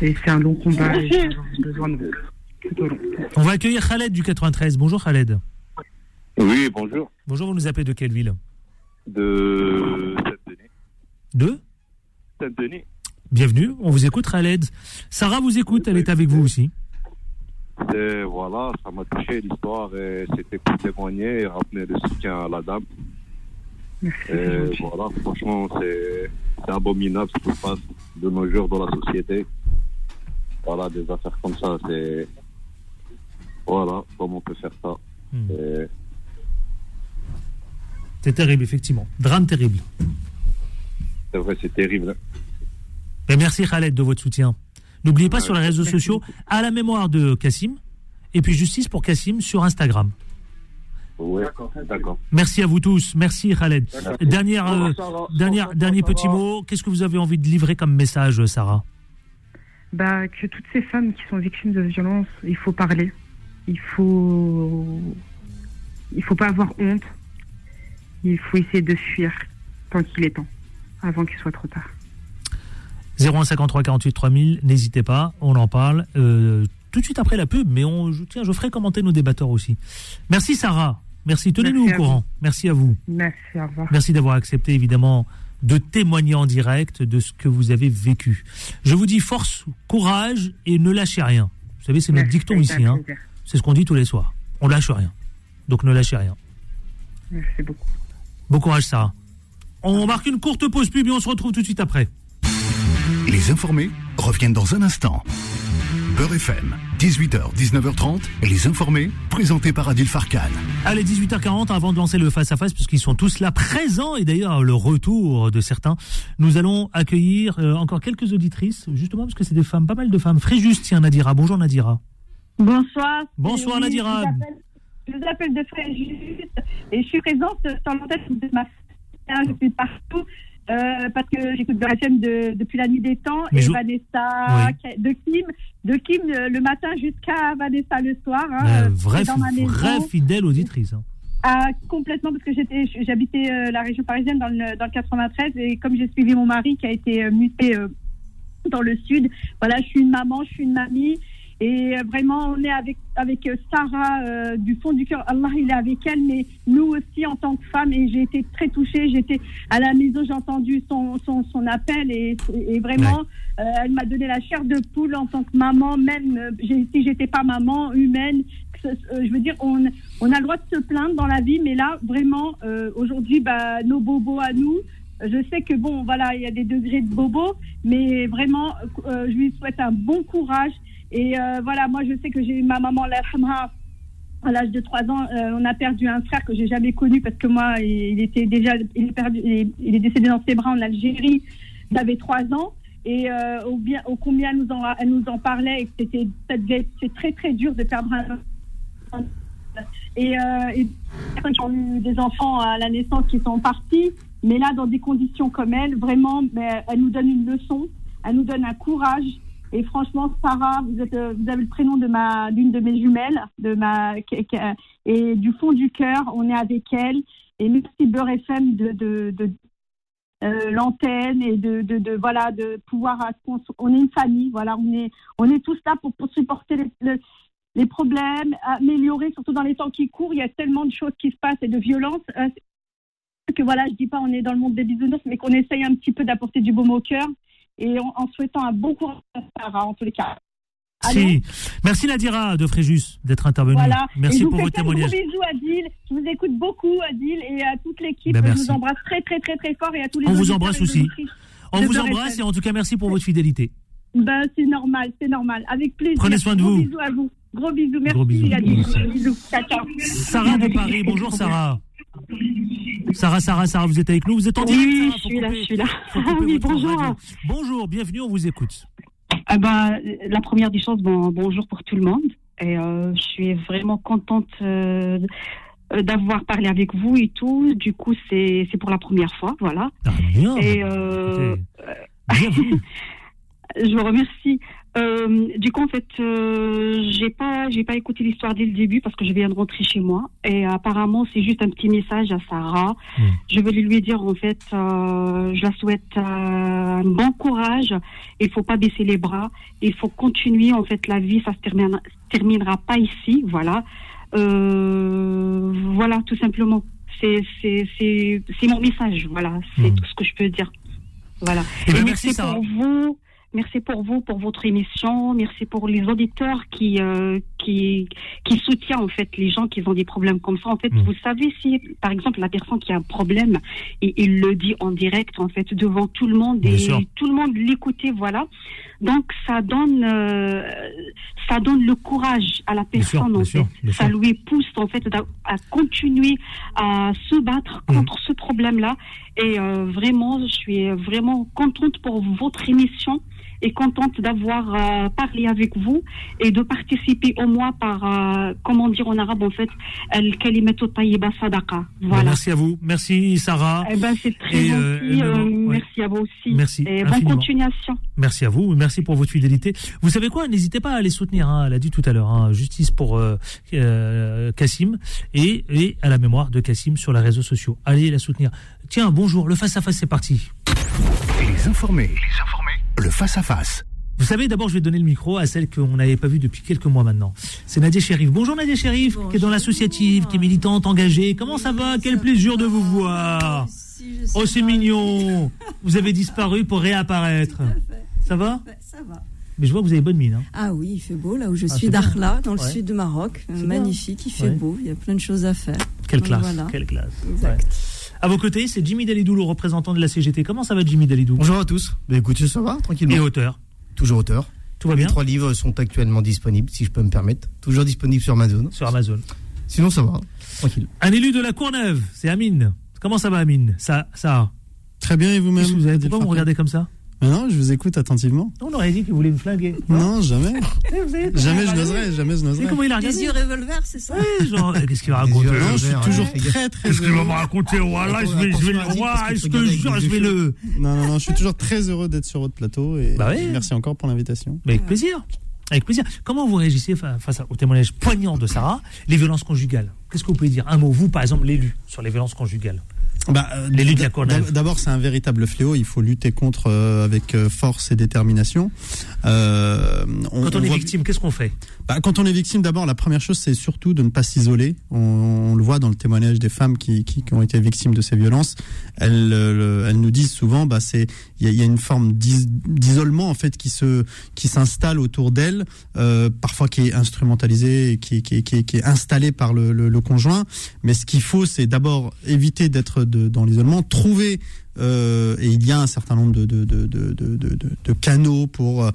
Et c'est un long combat et j'ai besoin de vous tout au long. On va accueillir Khaled du 93. Bonjour Khaled. Oui, bonjour. Bonjour, vous nous appelez de quelle ville? De Saint-Denis. De? Saint-Denis. Bienvenue, on vous écoute Khaled. Sarah vous écoute, elle est avec vous aussi. C'est, voilà, ça m'a touché l'histoire et c'était pour témoigner et rappeler le soutien à la dame. Merci. Et voilà, franchement, c'est, abominable ce qui se passe de nos jours dans la société. Voilà, des affaires comme ça, c'est. Voilà, comment on peut faire ça. Hmm. Et C'est terrible, effectivement. Drame terrible. C'est vrai, c'est terrible. Et merci Khaled de votre soutien. N'oubliez pas sur les réseaux merci sociaux, à la mémoire de Cassim, et puis justice pour Cassim sur Instagram. Ouais, d'accord. Merci à vous tous. Merci Khaled. Dernière, euh, Sarah. dernière, dernier petit mot. Qu'est-ce que vous avez envie de livrer comme message, Sarah? Bah, que toutes ces femmes qui sont victimes de violences, il faut parler. Il faut. Il faut pas avoir honte. Il faut essayer de fuir tant qu'il est temps, avant qu'il soit trop tard. 0153 48 3000, n'hésitez pas, on en parle euh, tout de suite après la pub, mais on, je, tiens, je ferai commenter nos débatteurs aussi. Merci Sarah, merci, tenez-nous au courant, merci à vous. Merci, au revoir. Merci d'avoir accepté évidemment de témoigner en direct de ce que vous avez vécu. Je vous dis force, courage et ne lâchez rien. Vous savez, c'est notre dicton ici, hein. c'est ce qu'on dit tous les soirs. On lâche rien. Donc ne lâchez rien. Merci beaucoup. Bon courage Sarah. On marque une courte pause pub et on se retrouve tout de suite après. Les informés reviennent dans un instant. Beurre FM, 18h, 19h30, les informés, présentés par Adil Farkan. Allez, 18h40, avant de lancer le face-à-face, puisqu'ils sont tous là présents, et d'ailleurs le retour de certains, nous allons accueillir euh, encore quelques auditrices, justement parce que c'est des femmes, pas mal de femmes. Fréjus, tiens, Nadira. Bonjour Nadira. Bonsoir. Bonsoir, Oui, Nadira. Je vous appelle, je vous appelle de Fréjus et je suis présente sur l'antenne de ma je suis partout euh, parce que j'écoute de la chaîne de, depuis la nuit des temps Mais et je- Vanessa, Oui. de Kim, de Kim euh, le matin jusqu'à Vanessa le soir. hein, Euh, vraie, fidèle auditrice. hein. Ah, complètement, parce que j'étais, j'habitais euh, la région parisienne dans le, dans le 93 et comme j'ai suivi mon mari qui a été muté euh, dans le sud, voilà, je suis une maman, je suis une mamie et euh, vraiment on est avec avec euh, Sarah euh, du fond du cœur. Allah il est avec elle, mais nous aussi en tant que femmes et j'ai été très touchée. J'étais à la maison, j'ai entendu son, son son appel et, et vraiment euh, elle m'a donné la chair de poule en tant que maman, même euh, si j'étais pas maman humaine. que euh, je veux dire, on, on a le droit de se plaindre dans la vie, mais là, vraiment, euh, aujourd'hui, bah, nos bobos à nous, euh, je sais que bon, voilà, il y a des degrés de bobos, mais vraiment, euh, je lui souhaite un bon courage. Et euh, voilà, moi, je sais que j'ai eu ma maman, à l'âge de 3 ans, euh, on a perdu un frère que j'ai jamais connu parce que moi, il était déjà, il est, décédé dans ses bras en Algérie. J'avais 3 ans. Et euh, au, bien, au combien elle nous en, nous en parlait, c'était, très très dur de perdre un et, et personnes eu des enfants à la naissance qui sont partis, mais là dans des conditions comme elle, vraiment, mais elle nous donne une leçon, elle nous donne un courage. Et franchement, Sarah, vous êtes, euh, vous avez le prénom de ma, d'une de mes jumelles, de ma, qui- et du fond du cœur, on est avec elle. Et merci Beurre FM de, de, euh, l'antenne et de, de, voilà de pouvoir on est une famille voilà on est on est tous là pour, pour supporter les, le- les problèmes améliorer surtout dans les temps qui courent il y a tellement de choses qui se passent et de violences euh, que voilà je dis pas on est dans le monde des bisounours mais qu'on essaye un petit peu d'apporter du baume au cœur et en, en souhaitant un bon courage à Sarah en tous les cas Allô Si. Merci Nadira de Fréjus d'être intervenue. voilà Merci pour plein de témoignages. gros bisous Adil je vous écoute beaucoup Adil et à toute l'équipe Ben, je vous embrasse très très très très fort et à tous les On vous embrasse aussi. On vous embrasse et en tout cas, merci pour votre fidélité. Bah, c'est normal, c'est normal. Avec plaisir. Prenez soin de vous. bisous à vous. Gros bisous. Merci. Gros bisous. Sarah de Paris, bonjour Sarah. Sarah, Sarah, Sarah, vous êtes avec nous, vous êtes en direct Oui, Sarah, je suis là, je suis là. Oui, bonjour. radio. Bonjour, bienvenue, on vous écoute. Ah bah, la première des choses, bon, bonjour pour tout le monde. Et euh, je suis vraiment contente euh, d'avoir parlé avec vous et tout. Du coup, c'est c'est pour la première fois, voilà. Ah, bien. Et euh, bienvenue. je vous remercie. Euh, du coup, en fait, euh, j'ai pas, j'ai pas écouté l'histoire dès le début parce que je viens de rentrer chez moi. Et apparemment, c'est juste un petit message à Sarah. Mm. Je veux lui dire, en fait, euh, je la souhaite euh, un bon courage. Il faut pas baisser les bras. Il faut continuer. En fait, la vie, ça se terminera, se terminera pas ici. Voilà. Euh, voilà, tout simplement. C'est, c'est, c'est, c'est mon message. Voilà. C'est Mm. tout ce que je peux dire. Voilà. Eh ben, Et merci, pour vous. Merci pour vous, pour votre émission. Merci pour les auditeurs qui, euh, qui, qui soutiennent en fait les gens qui ont des problèmes comme ça. En fait, Mm. vous savez si, par exemple, la personne qui a un problème et il le dit en direct, en fait, devant tout le monde et tout le monde l'écoutait, voilà. Donc ça donne, euh, ça donne le courage à la Bien sûr, personne bien en sûr, fait. bien Ça lui pousse en fait à, à continuer à se battre Mm. contre ce problème-là. Et euh, vraiment, je suis vraiment contente pour votre émission et contente d'avoir euh, parlé avec vous et de participer au moins par, euh, comment dire en arabe en fait, al-kalimatu tayyiba sadaqa. Voilà. Merci à vous, merci Sarah. Eh ben, c'est très Et, euh, gentil. euh, ouais. Merci à vous aussi. Merci Et bonne continuation. Merci à vous, merci pour votre fidélité. Vous savez quoi? N'hésitez pas à les soutenir. hein, elle a dit tout à l'heure. hein, justice pour euh, euh, Cassim et, et à la mémoire de Cassim sur les réseaux sociaux. Allez la soutenir. Tiens, bonjour. Le face à face, c'est parti. Les informés. Les informés. Le face-à-face. Vous savez, d'abord, je vais donner le micro à celle qu'on n'avait pas vue depuis quelques mois maintenant. C'est Nadia Sherif. Bonjour Nadia Sherif, qui est dans l'associative, qui est militante, engagée. Comment ça va? Quel plaisir de vous voir. Oh, c'est mignon. Vous avez disparu pour réapparaître. Ça va? Ça va. Mais je vois que vous avez bonne mine. Hein. Ah oui, il fait beau là où je Ah, suis. Dakhla, dans le Ouais. sud de Maroc. Magnifique, il fait Ouais. beau, il y a plein de choses à faire. Quelle Donc classe. voilà. Quelle classe. Exact. Ouais. À vos côtés, c'est Jimmy Dalidou, le représentant de la CGT. Comment ça va, Jimmy Dalidou? Bonjour à tous. Bah, écoutez, ça va, tranquillement. Et auteur? Toujours auteur. Tout va Les bien? trois livres sont actuellement disponibles, si je peux me permettre. Toujours disponibles sur Amazon. sur Amazon. Sinon, ça va, tranquille. Un élu de la Courneuve, c'est Amine. Comment ça va, Amine? Ça, ça. Très bien, et vous-même? Pourquoi vous regardez comme ça? Non, je vous écoute attentivement. On aurait dit qu'il voulait me flinguer. Non, jamais. Eh, vous Jamais je n'oserais, jamais je n'oserais. comment il a Les yeux revolver, c'est ça Ouais, genre, euh, qu'est-ce qu'il va raconter Les yeux Non, je suis toujours ouais. très très Qu'est-ce qu'il va heureux. me raconter Voilà, je vais, je vais le Attention, voir. Adil, Est-ce parce que que je, tu regardes je vais avec le. Non, non, non, je suis toujours très heureux d'être sur votre plateau et Bah merci encore pour l'invitation. Avec plaisir. Avec plaisir. Comment vous réagissez fa- face au témoignage poignant de Sarah, les violences conjugales? Qu'est-ce que vous pouvez dire? Un mot, vous, par exemple, l'élu, sur les violences conjugales? Bah, euh. D'abord, c'est un véritable fléau. Il faut lutter contre euh, avec euh, force et détermination. Euh, on- Quand on, on est voit- victime, qu'est-ce qu'on fait? Bah, quand on est victime, d'abord, la première chose, c'est surtout de ne pas s'isoler. On, on le voit dans le témoignage des femmes qui, qui, qui ont été victimes de ces violences. Elles, euh, le- elles nous disent souvent, bah, c'est il y y a une forme d'is- d'isolement en fait qui se qui s'installe autour d'elles, euh, parfois qui est instrumentalisée, qui, qui, qui, qui est installée par le, le, le conjoint. Mais ce qu'il faut, c'est d'abord éviter d'être dans l'isolement, trouver euh, et il y a un certain nombre de, canaux pour, euh,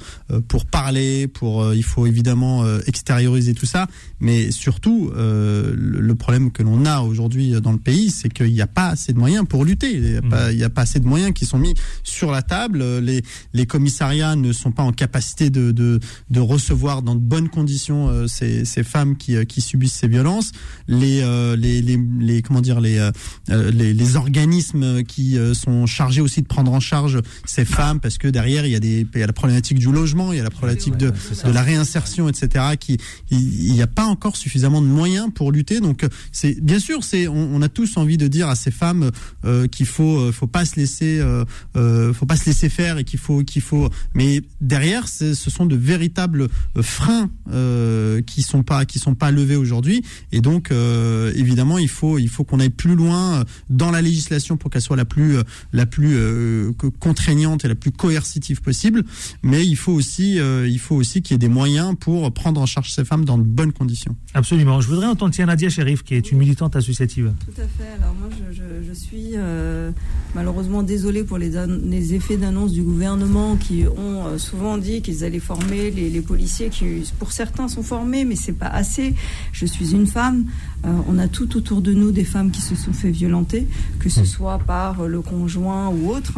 pour parler, pour, euh, il faut évidemment extérioriser tout ça, mais surtout, euh, le, problème que l'on a aujourd'hui dans le pays, c'est qu'il n'y a pas assez de moyens pour lutter, il n'y a, pas- il y a pas assez de moyens qui sont mis sur la table, les, les commissariats ne sont pas en capacité de, de, recevoir dans de bonnes conditions ces, ces femmes qui, qui subissent ces violences, les, les, les, les, comment dire, les, les, les organismes qui euh, sont chargés aussi de prendre en charge ces femmes parce que derrière il y a des il y a la problématique du logement il y a la problématique de, de la réinsertion etc qui il n'y a pas encore suffisamment de moyens pour lutter. Donc c'est bien sûr c'est on, on a tous envie de dire à ces femmes euh, qu'il faut euh, faut pas se laisser euh, faut pas se laisser faire et qu'il faut qu'il faut mais derrière ce sont de véritables freins euh, qui sont pas qui sont pas levés aujourd'hui. Et donc évidemment il faut il faut qu'on aille plus loin dans la législation pour qu'elle soit la plus la plus euh, que- contraignante et la plus coercitive possible. Mais il faut aussi, euh, il faut aussi qu'il y ait des moyens pour prendre en charge ces femmes dans de bonnes conditions. Absolument. Je voudrais entendre tiens, Nadia Sherif, qui est une militante associative. Tout à fait. Alors moi, je, je- je suis euh, malheureusement désolée pour les, effets d'annonce du gouvernement qui ont euh, souvent dit qu'ils allaient former les, les policiers qui, pour certains, sont formés, mais c'est pas assez. Je suis une femme. Euh, on a tout autour de nous des femmes qui se sont fait violenter, que ce soit par le conjoint ou autre.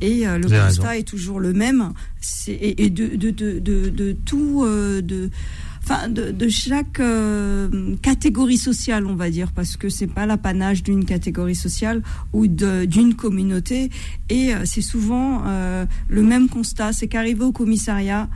Et euh, le constat raison. est toujours le même. C'est- Et, et de, de, de, de, de tout. euh, de, enfin de, de chaque euh, catégorie sociale, on va dire, parce que c'est pas l'apanage d'une catégorie sociale ou de- d'une communauté. Et c'est souvent euh, le même constat, c'est qu'arrivé au commissariat,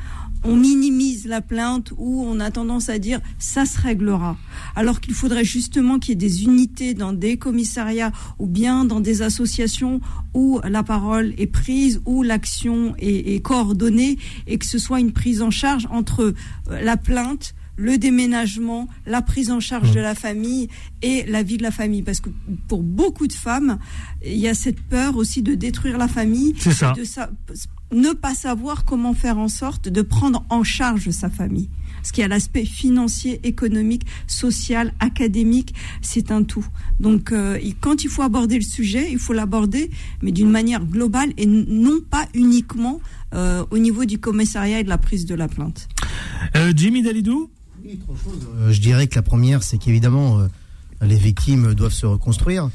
on minimise la plainte ou on a tendance à dire ça se réglera. Alors qu'il faudrait justement qu'il y ait des unités dans des commissariats ou bien dans des associations où la parole est prise, où l'action est, est coordonnée et que ce soit une prise en charge entre euh, la plainte, le déménagement, la prise en charge de la famille et la vie de la famille. Parce que pour beaucoup de femmes, il y a cette peur aussi de détruire la famille, C'est ça. de sa- ne pas savoir comment faire en sorte de prendre en charge sa famille. Parce qu'il y a l'aspect financier, économique, social, académique, c'est un tout. Donc euh, quand il faut aborder le sujet, il faut l'aborder, mais d'une manière globale et non pas uniquement euh, au niveau du commissariat et de la prise de la plainte. Euh, Jimmy Dalidou? Euh, je dirais que la première, c'est qu'évidemment, euh, les victimes doivent se reconstruire.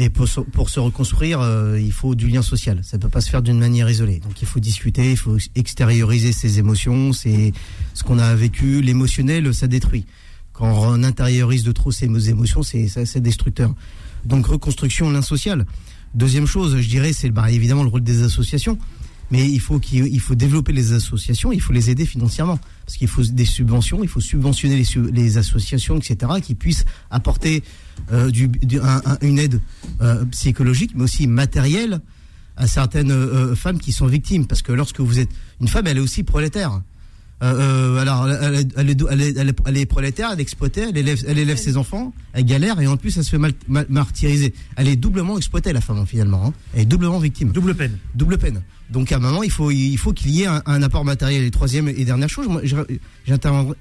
Et pour se, reconstruire, euh, il faut du lien social. Ça ne peut pas se faire d'une manière isolée. Donc il faut discuter, il faut extérioriser ses émotions, c'est ce qu'on a vécu. L'émotionnel, ça détruit. Quand on intériorise de trop ses émotions, c'est destructeur. Donc reconstruction, lien social. Deuxième chose, je dirais, c'est bah, évidemment le rôle des associations. Mais il faut qu'il il faut développer les associations, il faut les aider financièrement. Parce qu'il faut des subventions, il faut subventionner les, associations, etc., qui puissent apporter euh, du, du- un- une aide euh, psychologique, mais aussi matérielle à certaines euh, femmes qui sont victimes. Parce que lorsque vous êtes une femme, elle est aussi prolétaire. Euh, euh, alors, elle, elle, elle est, elle, est, elle est- elle est prolétaire, elle est exploitée, elle élève, elle élève ses enfants, elle galère et en plus elle se fait mal- mal- martyriser. Elle est doublement exploitée, la femme, finalement. hein. Elle est doublement victime. Double peine. Double peine. Donc à un moment, il faut, il faut qu'il y ait un, un apport matériel. Et troisième et dernière chose,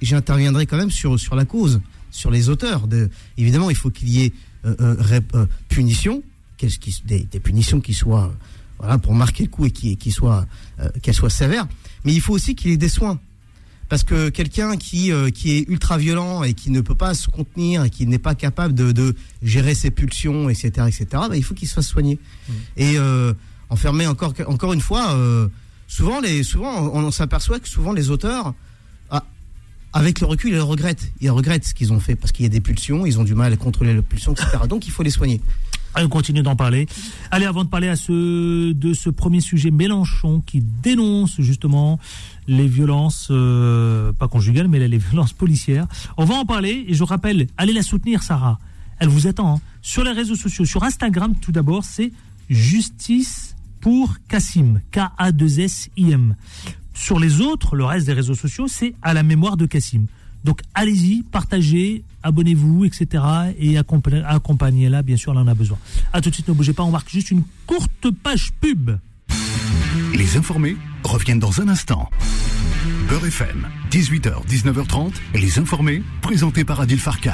j'interviendrai quand même sur, sur la cause, sur les auteurs. De, évidemment, il faut qu'il y ait euh, euh, euh, punition, qu'est-ce qui- des, des punitions qui soient voilà, pour marquer le coup et qui, qui soient, euh, qu'elles soient sévères. Mais il faut aussi qu'il y ait des soins. Parce que quelqu'un qui, euh, qui est ultra violent et qui ne peut pas se contenir et qui n'est pas capable de, de gérer ses pulsions, etc., etc., bah, il faut qu'il se fasse soigner. Et euh, enfermer encore, encore une fois, euh, souvent, les, souvent on, on s'aperçoit que souvent les auteurs, ah, avec le recul, ils regrettent. Ils regrettent ce qu'ils ont fait parce qu'il y a des pulsions, ils ont du mal à contrôler les pulsions, etc. Donc il faut les soigner. Allez, on continue d'en parler. Allez, avant de parler à ce, de ce premier sujet, Mélenchon qui dénonce justement les violences, euh, pas conjugales, mais les violences policières. On va en parler et je rappelle, allez la soutenir, Sarah. Elle vous attend. hein. Sur les réseaux sociaux, sur Instagram, tout d'abord, c'est Justice pour Kassim. K-A-2-S-I-M. Sur les autres, le reste des réseaux sociaux, c'est à la mémoire de Kassim. Donc allez-y, partagez, abonnez-vous, etc. Et accompa- accompagnez-la, bien sûr, elle en a besoin. A tout de suite, ne bougez pas, on marque juste une courte page pub. Les informés reviennent dans un instant. Beurre FM, 18h, 19h30, les informés, présentés par Adil Farkan.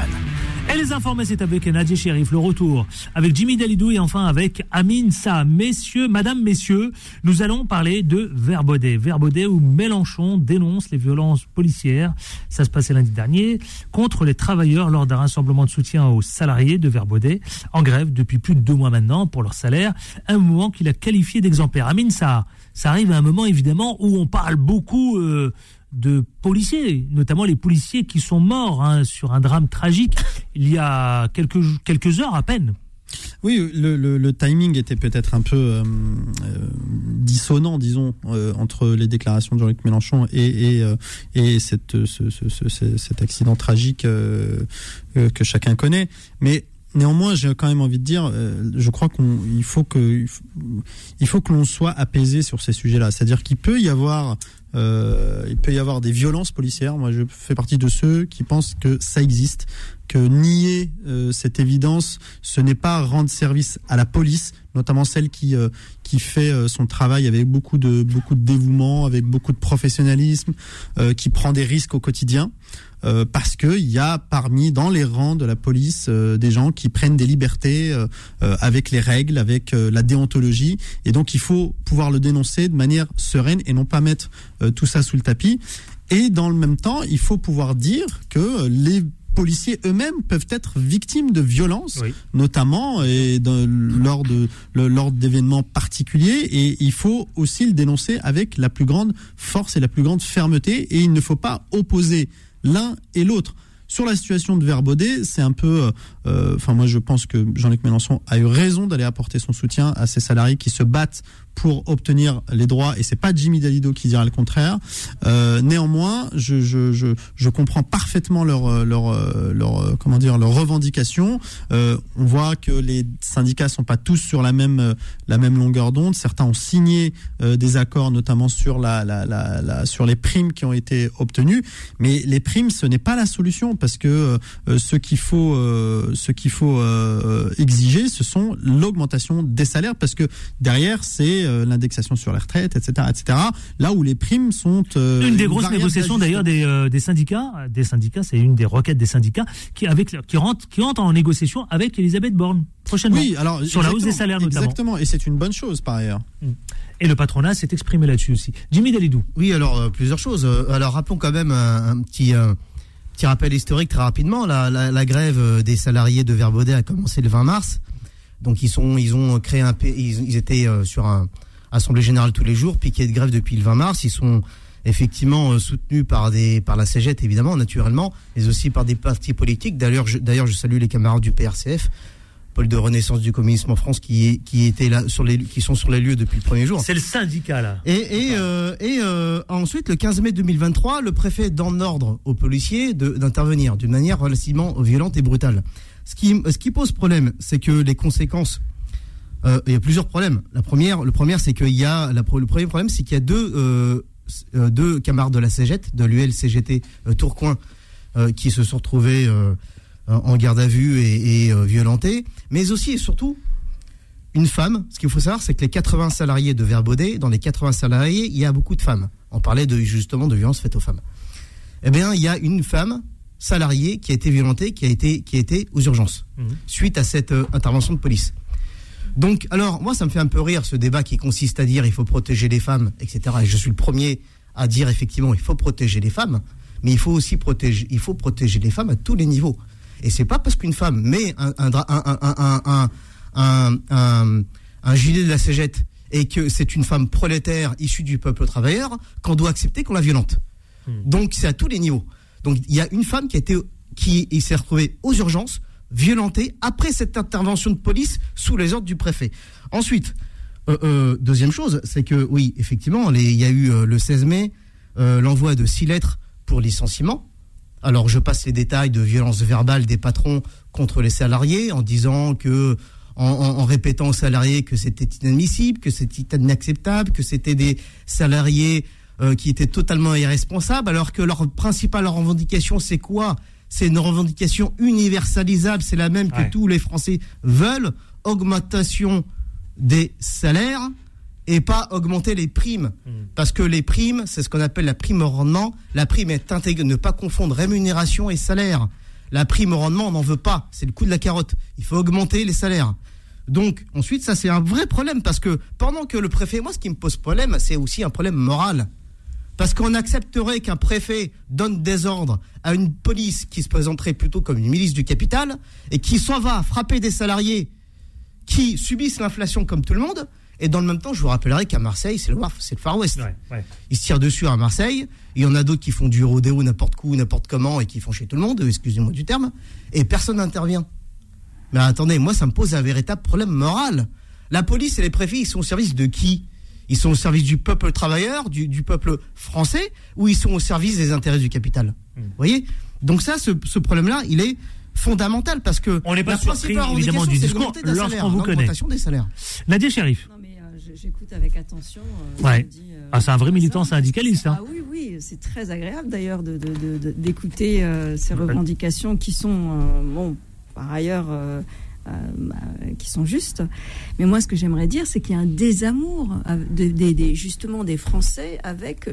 Et les informés, c'est avec Nadia Sherif, le retour, avec Jimmy Dalidou et enfin avec Amine Sa. Messieurs, madame, messieurs, nous allons parler de Verbaudet. Verbaudet où Mélenchon dénonce les violences policières. Ça se passait lundi dernier contre les travailleurs lors d'un rassemblement de soutien aux salariés de Verbaudet en grève depuis plus de deux mois maintenant pour leur salaire. Un moment qu'il a qualifié d'exemplaire. Amine Sa, ça arrive à un moment évidemment où on parle beaucoup euh, de policiers, notamment les policiers qui sont morts hein, sur un drame tragique il y a quelques, quelques heures à peine. Oui, le, timing était peut-être un peu euh, euh, dissonant, disons, entre les déclarations de Jean-Luc Mélenchon et, et, et cette, ce- ce- ce- ce- cet accident tragique que chacun connaît. Mais néanmoins, j'ai quand même envie de dire, euh, je crois qu'il faut que il faut que l'on soit apaisé sur ces sujets-là. C'est-à-dire qu'il peut y avoir euh, il peut y avoir des violences policières. Moi, je fais partie de ceux qui pensent que ça existe, que nier euh, cette évidence, ce n'est pas rendre service à la police, notamment celle qui euh, qui fait euh, son travail avec beaucoup de beaucoup de dévouement, avec beaucoup de professionnalisme, euh, qui prend des risques au quotidien. Euh, parce que il y a parmi dans les rangs de la police euh, des gens qui prennent des libertés euh, euh, avec les règles, avec euh, la déontologie, et donc il faut pouvoir le dénoncer de manière sereine et non pas mettre euh, tout ça sous le tapis. Et dans le même temps, il faut pouvoir dire que les policiers eux-mêmes peuvent être victimes de violences, notamment et dans- lors de lors d'événements particuliers. Et il faut aussi le dénoncer avec la plus grande force et la plus grande fermeté. Et il ne faut pas opposer l'un et l'autre. Sur la situation de Verbaudet, c'est un peu, euh, enfin moi je pense que Jean-Luc Mélenchon a eu raison d'aller apporter son soutien à ces salariés qui se battent pour obtenir les droits et c'est pas Jimmy Dalido qui dira le contraire. Euh, néanmoins, je, je, je, je comprends parfaitement leur euh, leur euh, leur euh, comment dire leurs revendications. Euh, on voit que les syndicats sont pas tous sur la même euh, la même longueur d'onde. Certains ont signé euh, des accords, notamment sur la, la- sur les primes qui ont été obtenues. Mais les primes, ce n'est pas la solution parce que euh, ce qu'il faut euh, ce qu'il faut euh, exiger, ce sont l'augmentation des salaires parce que derrière c'est euh, l'indexation sur les retraites, etc., etc. Là où les primes sont euh, Une des grosses négociations d'ailleurs des, euh, des syndicats, des syndicats, c'est une des requêtes des syndicats qui avec qui rentre qui rentre en négociation avec Elisabeth Borne prochainement. Oui, alors sur la hausse des exactement, salaires notamment. Exactement, et c'est une bonne chose par ailleurs. Et le patronat s'est exprimé là-dessus aussi. Jimmy Dalidou. Oui, alors euh, plusieurs choses. Alors rappelons quand même un, un petit euh, petit rappel historique très rapidement. La, grève euh, des salariés de Verbaudet a commencé le 20 mars. Donc ils sont ils ont créé un ils, ils étaient euh, sur un assemblée générale tous les jours, piquet de grève depuis le 20 mars. Ils sont effectivement euh, soutenus par des par la CGT évidemment naturellement, mais aussi par des partis politiques. D'ailleurs d'ailleurs je salue les camarades du PRCF. Pôle de renaissance du communisme en France qui qui étaient là sur les qui sont sur les lieux depuis le premier jour. C'est le syndicat là. Et, et, euh, et euh, ensuite, le 15 mai 2023, le préfet donne ordre aux policiers d'intervenir d'une manière relativement violente et brutale. Ce qui, ce qui pose problème, c'est que les conséquences. euh, il y a plusieurs problèmes. La première, le premier, c'est qu'il y a la, pro- le premier problème, c'est qu'il y a deux deux camarades de la CGT, de l'UL-CGT euh, Tourcoing, qui se sont retrouvés en garde à vue et, et euh, violentés, mais aussi et surtout une femme. Ce qu'il faut savoir, c'est que les 80 salariés de Verbaudet, dans les 80 salariés, il y a beaucoup de femmes. On parlait de, justement de violences faites aux femmes. Eh bien, il y a une femme salariée qui a été violentée, qui a été, qui a été aux urgences, suite à cette euh, intervention de police. Donc, alors, moi, ça me fait un peu rire ce débat qui consiste à dire il faut protéger les femmes, etc. Et je suis le premier à dire effectivement il faut protéger les femmes, mais il faut aussi protéger, il faut protéger les femmes à tous les niveaux. Et c'est pas parce qu'une femme met un, un, un, un, gilet de la cégette et que c'est une femme prolétaire issue du peuple travailleur qu'on doit accepter qu'on la violente. Donc c'est à tous les niveaux. Donc il y a une femme qui a été qui s'est retrouvée aux urgences violentée après cette intervention de police sous les ordres du préfet. Ensuite, euh, euh, deuxième chose, c'est que oui, effectivement, les- il y a eu euh, le 16 mai l'envoi de six lettres pour licenciement. Alors je passe les détails de violence verbale des patrons contre les salariés en disant que en, en- en répétant aux salariés que c'était inadmissible, que c'était inacceptable, que c'était des salariés euh, qui étaient totalement irresponsables, alors que leur principale revendication c'est quoi? C'est une revendication universalisable, c'est la même que Ouais. tous les Français veulent, augmentation des salaires et pas augmenter les primes. Parce que les primes, c'est ce qu'on appelle la prime au rendement. La prime est intégrée, ne pas confondre rémunération et salaire. La prime au rendement, on n'en veut pas. C'est le coup de la carotte. Il faut augmenter les salaires. Donc, ensuite, ça, c'est un vrai problème parce que pendant que le préfet, moi, ce qui me pose problème, c'est aussi un problème moral. Parce qu'on accepterait qu'un préfet donne des ordres à une police qui se présenterait plutôt comme une milice du capital et qui s'en va frapper des salariés qui subissent l'inflation comme tout le monde. Et dans le même temps, je vous rappellerai qu'à Marseille, c'est le, War- c'est le Far West. Ils se tirent dessus à Marseille. Il y en a d'autres qui font du rodéo n'importe où, n'importe comment et qui font chez tout le monde, excusez-moi du terme. Et personne n'intervient. Mais attendez, moi, ça me pose un véritable problème moral. La police et les préfets, ils sont au service de qui? Ils sont au service du peuple travailleur, du, du peuple français, ou ils sont au service des intérêts du capital? Vous voyez? Donc ça, ce, ce problème-là, il est fondamental parce que On n'est pas surpris, évidemment, du discours lorsqu'on vous connaît. des salaires. Nadia Sherif. J'écoute avec attention. euh, Ouais. dis, euh, Ah, c'est un vrai militant syndicaliste. Hein. Ah oui, oui, c'est très agréable d'ailleurs de- de- de- de- d'écouter euh, ces revendications qui sont, euh, bon, par ailleurs, bah, qui sont justes. Mais moi, ce que j'aimerais dire, c'est qu'il y a un désamour de- des- justement des Français avec,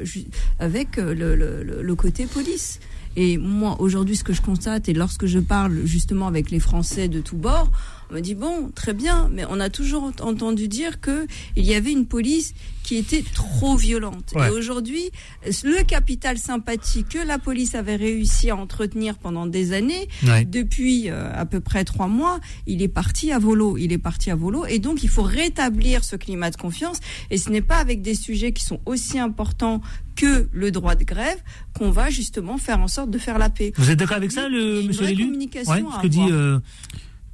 avec le, le- le- le côté police. Et moi, aujourd'hui, ce que je constate, et lorsque je parle justement avec les Français de tous bords, on me dit bon, très bien, mais on a toujours ent- entendu dire que il y avait une police qui était trop violente. Ouais. Et aujourd'hui, le capital sympathie que la police avait réussi à entretenir pendant des années, Ouais. depuis euh, à peu près trois mois, il est parti à volo. Il est parti à volo, et donc il faut rétablir ce climat de confiance. Et ce n'est pas avec des sujets qui sont aussi importants que le droit de grève qu'on va justement faire en sorte de faire la paix. Vous êtes d'accord avec ça, Il y a le une monsieur l'élu communication Ouais, Ce que dit euh,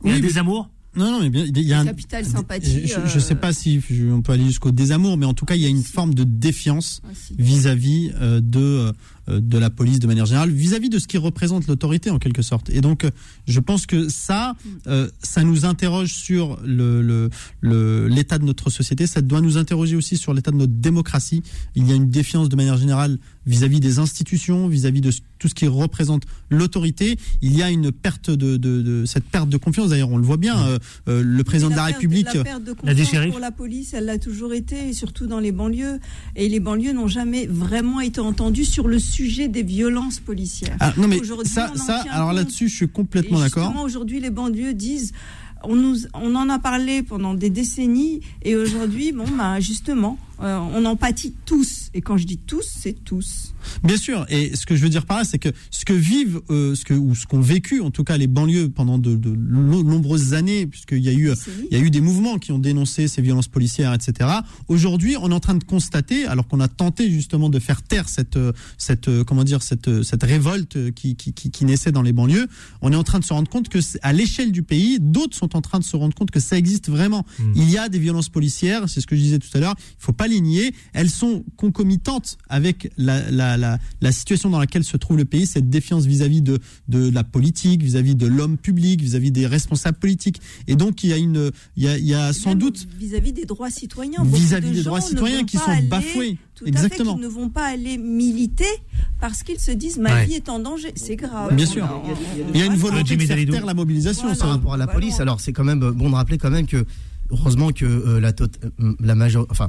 il y a Oui, un mais- désamour Non, non, mais bien, il y a un. Capital sympathie. Je ne sais euh, pas si on peut aller jusqu'au désamour, mais en tout cas, il y a une forme de défiance Ah, vis-à-vis euh, de, de la police de manière générale, vis-à-vis de ce qui représente l'autorité en quelque sorte. Et donc, euh, je pense que ça, euh, ça nous interroge sur l'état de notre société, ça doit nous interroger aussi sur l'état de notre démocratie. Il y a une défiance de manière générale vis-à-vis des institutions, vis-à-vis de tout ce qui représente l'autorité. Il y a une perte de, de, de- cette perte de confiance. D'ailleurs, on le voit bien. euh, euh, le président de la perte- République. La perte de La confiance déchirée. pour la police, elle l'a toujours été, et surtout dans les banlieues. Et les banlieues n'ont jamais vraiment été entendues sur le sujet des violences policières. Ah, non mais ça, ça alors là-dessus, je suis complètement d'accord. aujourd'hui, les banlieues disent. On, nous, on en a parlé pendant des décennies et aujourd'hui, bon, bah, justement, euh, on en pâtit tous. Et quand je dis tous, c'est tous. Bien sûr. Et ce que je veux dire par là, c'est que ce que vivent, euh, ce que ou ce qu'ont vécu, en tout cas les banlieues pendant de, nombreuses années, puisqu'il y a eu, il y a eu des mouvements qui ont dénoncé ces violences policières, etc. Aujourd'hui, on est en train de constater, alors qu'on a tenté justement de faire taire cette, cette, comment dire, cette, cette révolte qui, qui, qui, qui naissait dans les banlieues, on est en train de se rendre compte que à l'échelle du pays, d'autres sont en train de se rendre compte que ça existe vraiment. Il y a des violences policières, c'est ce que je disais tout à l'heure. Il faut pas les nier. Elles sont concomitantes avec la, la, la, la situation dans laquelle se trouve le pays, cette défiance vis-à-vis de, de la politique, vis-à-vis de l'homme public, vis-à-vis des responsables politiques. Et donc, il y a une, il y a, il y a sans doute vis-à-vis des droits citoyens. Vis-à-vis de des droits citoyens qui pas sont aller- bafoués. Tout à Exactement. fait, qui ne vont pas aller militer parce qu'ils se disent ma Ouais. vie est en danger. C'est grave. Bien sûr. Il y a une on- volonté de faire taire la mobilisation. Voilà. par rapport à la police, alors c'est quand même euh, bon de rappeler quand même que heureusement que euh, la, tot- euh, la major, enfin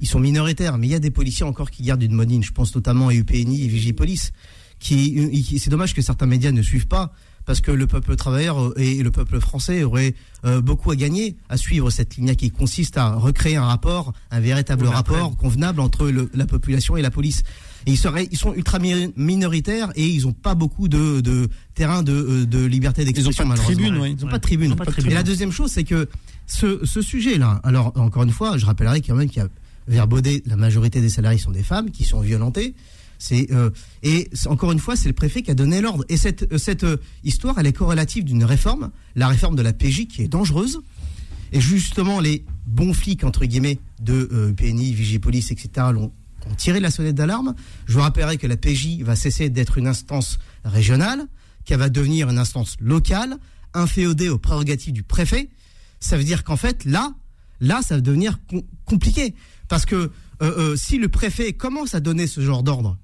ils sont minoritaires, mais il y a des policiers encore qui gardent une monine. Je pense notamment à UPNI et Vigipolice. Qui, euh, qui- c'est dommage que certains médias ne suivent pas parce que le peuple travailleur euh, et le peuple français auraient euh, beaucoup à gagner à suivre cette ligne qui consiste à recréer un rapport, un véritable Oui, rapport convenable entre le- la population et la police. Et ils, seraient, ils sont ultra mi- minoritaires et ils n'ont pas beaucoup de, de terrain de, de liberté d'expression. pas de malheureusement. tribune, ouais. Ils n'ont Ouais. pas de tribune. Ils ont pas de tribune. Et la deuxième chose, c'est que ce, ce sujet-là, alors encore une fois, je rappellerai quand même qu'il y a vers Baudet, la majorité des salariés sont des femmes qui sont violentés. C'est euh, et encore une fois, c'est le préfet qui a donné l'ordre. Et cette euh, cette euh, histoire, elle est corrélative d'une réforme, la réforme de la PJ qui est dangereuse. Et justement, les bons flics entre guillemets de euh, PNI, Vigipolice, etc. l'ont ont tiré la sonnette d'alarme. Je vous rappellerai que la PJ va cesser d'être une instance régionale, qu'elle va devenir une instance locale, inféodée aux prérogatives du préfet. Ça veut dire qu'en fait, là, là, ça va devenir com- compliqué. Parce que euh, euh, si le préfet commence à donner ce genre d'ordre,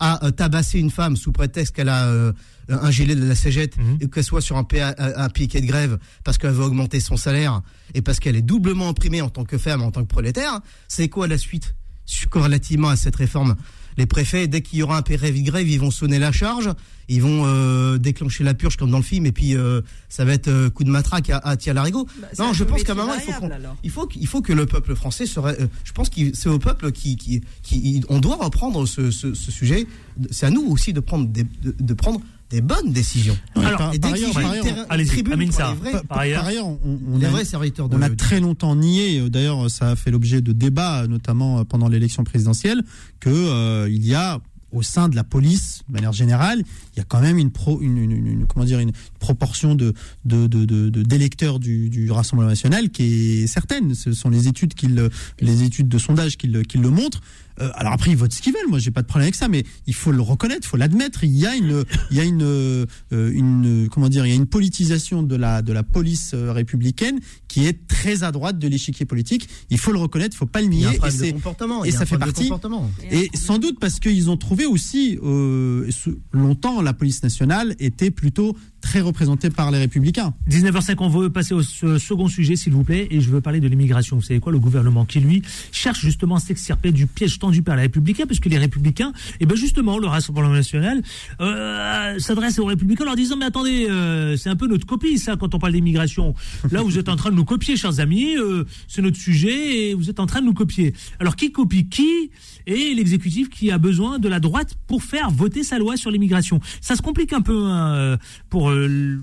à euh, tabasser une femme sous prétexte qu'elle a euh, un gilet de la cégette Mhm. et qu'elle soit sur un, PA un piquet de grève parce qu'elle veut augmenter son salaire et parce qu'elle est doublement opprimée en tant que femme, en tant que prolétaire, c'est quoi la suite su- corrélativement à cette réforme? Les préfets, dès qu'il y aura un de grève, ils vont sonner la charge, ils vont euh, déclencher la purge comme dans le film et puis euh, ça va être euh, coup de matraque à, à larigot. Bah, non, je pense qu'à un moment, il faut il faut, il faut que le peuple français serait. euh, je pense que c'est au peuple qui, qui, qui- on doit reprendre ce, ce, ce sujet. C'est à nous aussi de prendre des, de, de prendre des bonnes décisions. Ouais, Alors, par- et par d'exiger ailleurs- une par ailleurs- terrain- une allez-y, tribune Amine pour Sarr. les vrais, Par- Par ailleurs- ailleurs, on, on les a- vrais serviteurs de On a de- très longtemps nié, d'ailleurs ça a fait l'objet de débats, notamment euh, pendant l'élection présidentielle, que euh, il y a au sein de la police, de manière générale, il y a quand même une, pro, une, une- une- une- comment dire, une proportion de, de, de, de- de- d'électeurs du, du Rassemblement national qui est certaine. Ce sont les études, qui le- les études de sondage qui le, qui le montrent. Euh, alors après, ils votent ce qu'ils veulent. Moi, j'ai pas de problème avec ça, mais il faut le reconnaître, il faut l'admettre. Il y a une, il y a une, euh, une, comment dire, il y a une politisation de la de la police euh, républicaine qui est très à droite de l'échiquier politique. Il faut le reconnaître, il faut pas le Il y a un nier. Et, c'est- comportement. et ça fait partie. comportement. Et sans doute parce qu'ils ont trouvé aussi, euh, longtemps, la police nationale était plutôt très représentée par les républicains. 19h05, on veut passer au se- second sujet, s'il vous plaît, et je veux parler de l'immigration. Vous savez quoi, le gouvernement qui, lui, cherche justement à s'extirper du piège tendu par les républicains, puisque les républicains, et ben justement, le Rassemblement national euh, s'adresse aux républicains en leur disant, mais attendez, euh, c'est un peu notre copie, ça, quand on parle d'immigration. Là, vous êtes en train de nous copier, chers amis, euh, c'est notre sujet, et vous êtes en train de nous copier. Alors, qui copie qui et l'exécutif qui a besoin de la droite pour faire voter sa loi sur l'immigration. Ça se complique un peu hein, pour euh,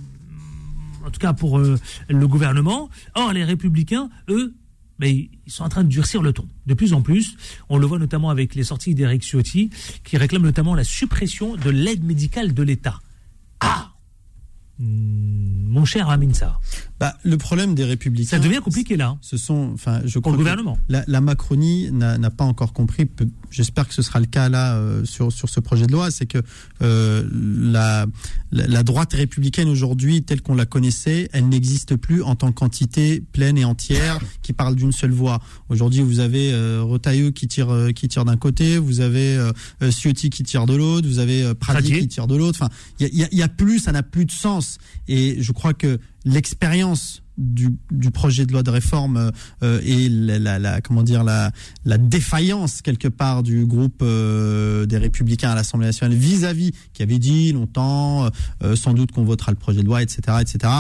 en tout cas pour euh, le gouvernement. Or, les républicains, eux, ben, ils sont en train de durcir le ton de plus en plus. On le voit notamment avec les sorties d'Eric Ciotti, qui réclame notamment la suppression de l'aide médicale de l'État. Ah Mon cher Amin Sarr, Bah, le problème des républicains. ça devient compliqué là. hein. Ce sont, enfin, je Pour crois le que gouvernement. La, la Macronie n'a pas encore compris. J'espère que ce sera le cas là euh, sur sur ce projet de loi. C'est que euh, la, la droite républicaine aujourd'hui, telle qu'on la connaissait, elle n'existe plus en tant qu'entité pleine et entière qui parle d'une seule voix. Aujourd'hui, vous avez euh, Retailleau qui tire euh, qui tire d'un côté, vous avez euh, euh, Ciotti qui tire de l'autre, vous avez Pradier qui tire de l'autre. Enfin, il y a, y a- y a plus, ça n'a plus de sens. Et je crois que l'expérience du, projet de loi de réforme euh, et la, comment dire la, la défaillance quelque part du groupe euh, des républicains à l'Assemblée nationale vis-à-vis qui avait dit longtemps euh, sans doute qu'on votera le projet de loi etc etc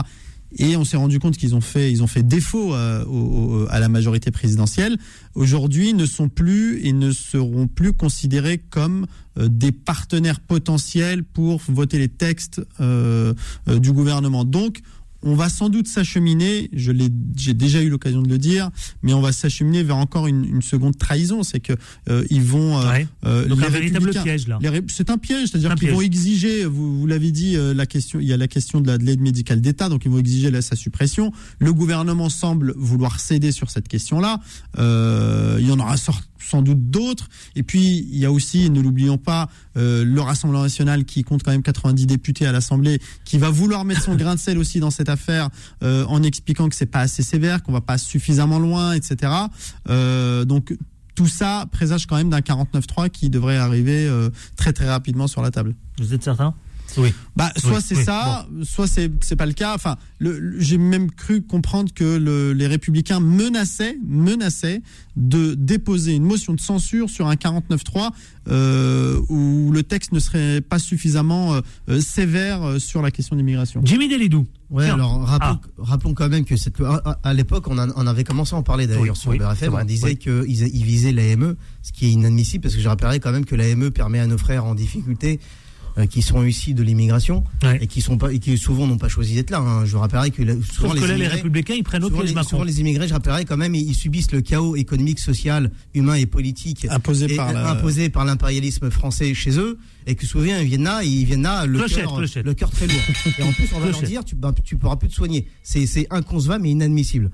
et on s'est rendu compte qu'ils ont fait ils ont fait défaut au- au- à la majorité présidentielle. Aujourd'hui ne sont plus et ne seront plus considérés comme des partenaires potentiels pour voter les textes du gouvernement. Donc on va sans doute s'acheminer, je l'ai, j'ai déjà eu l'occasion de le dire, mais on va s'acheminer vers encore une, une seconde trahison, c'est que euh, ils vont euh, Ouais. euh, Donc les un véritable piège là. les c'est un piège, c'est-à-dire Un qu'ils vont exiger, vous, vous l'avez dit, la question, il y a la question de la- de l'aide médicale d'État, donc ils vont exiger la- sa suppression. Le gouvernement semble vouloir céder sur cette question-là. Il y en aura sor- sans doute d'autres. Et puis il y a aussi, ne l'oublions pas, euh, le Rassemblement national qui compte quand même 90 députés à l'Assemblée, qui va vouloir mettre son grain de sel aussi dans cette affaire euh, en expliquant que c'est pas assez sévère, qu'on va pas suffisamment loin, etc. Euh, donc tout ça présage quand même d'un 49-3 qui devrait arriver très très rapidement sur la table. Vous êtes certain? Oui. Bah, soit Oui, c'est oui, ça, soit c'est c'est pas le cas. Enfin, le, le- j'ai même cru comprendre que le- les républicains menaçaient, menaçaient de déposer une motion de censure sur un 49.3 euh, où le texte ne serait pas suffisamment euh, sévère euh, sur la question de l'immigration. Jimmy Delidou. Ouais, Tiens. alors rappelons, Ah. rappelons quand même que cette à, à l'époque, on, avait commencé à en parler d'ailleurs Oui, sur oui, BRFM. On disait oui. qu'ils ils visaient l'AME, ce qui est inadmissible parce que je rappellerai quand même que l'AME permet à nos frères en difficulté euh, qui sont issus de l'immigration Ouais. et qui sont pas et qui souvent n'ont pas choisi d'être là. hein. Je rappellerai que souvent Sauf que les là, les républicains, ils prennent au souvent les, souvent les immigrés, je rappellerai quand même, ils, ils subissent le chaos économique, social, humain et politique Imposé et- par la- imposé par l'impérialisme français chez eux et que souvent ils viennent là, ils viennent là le cœur, le cœur très lourd. Et en plus, on va leur dire, tu, ben, tu pourras plus te soigner. C'est, c'est inconcevable et inadmissible.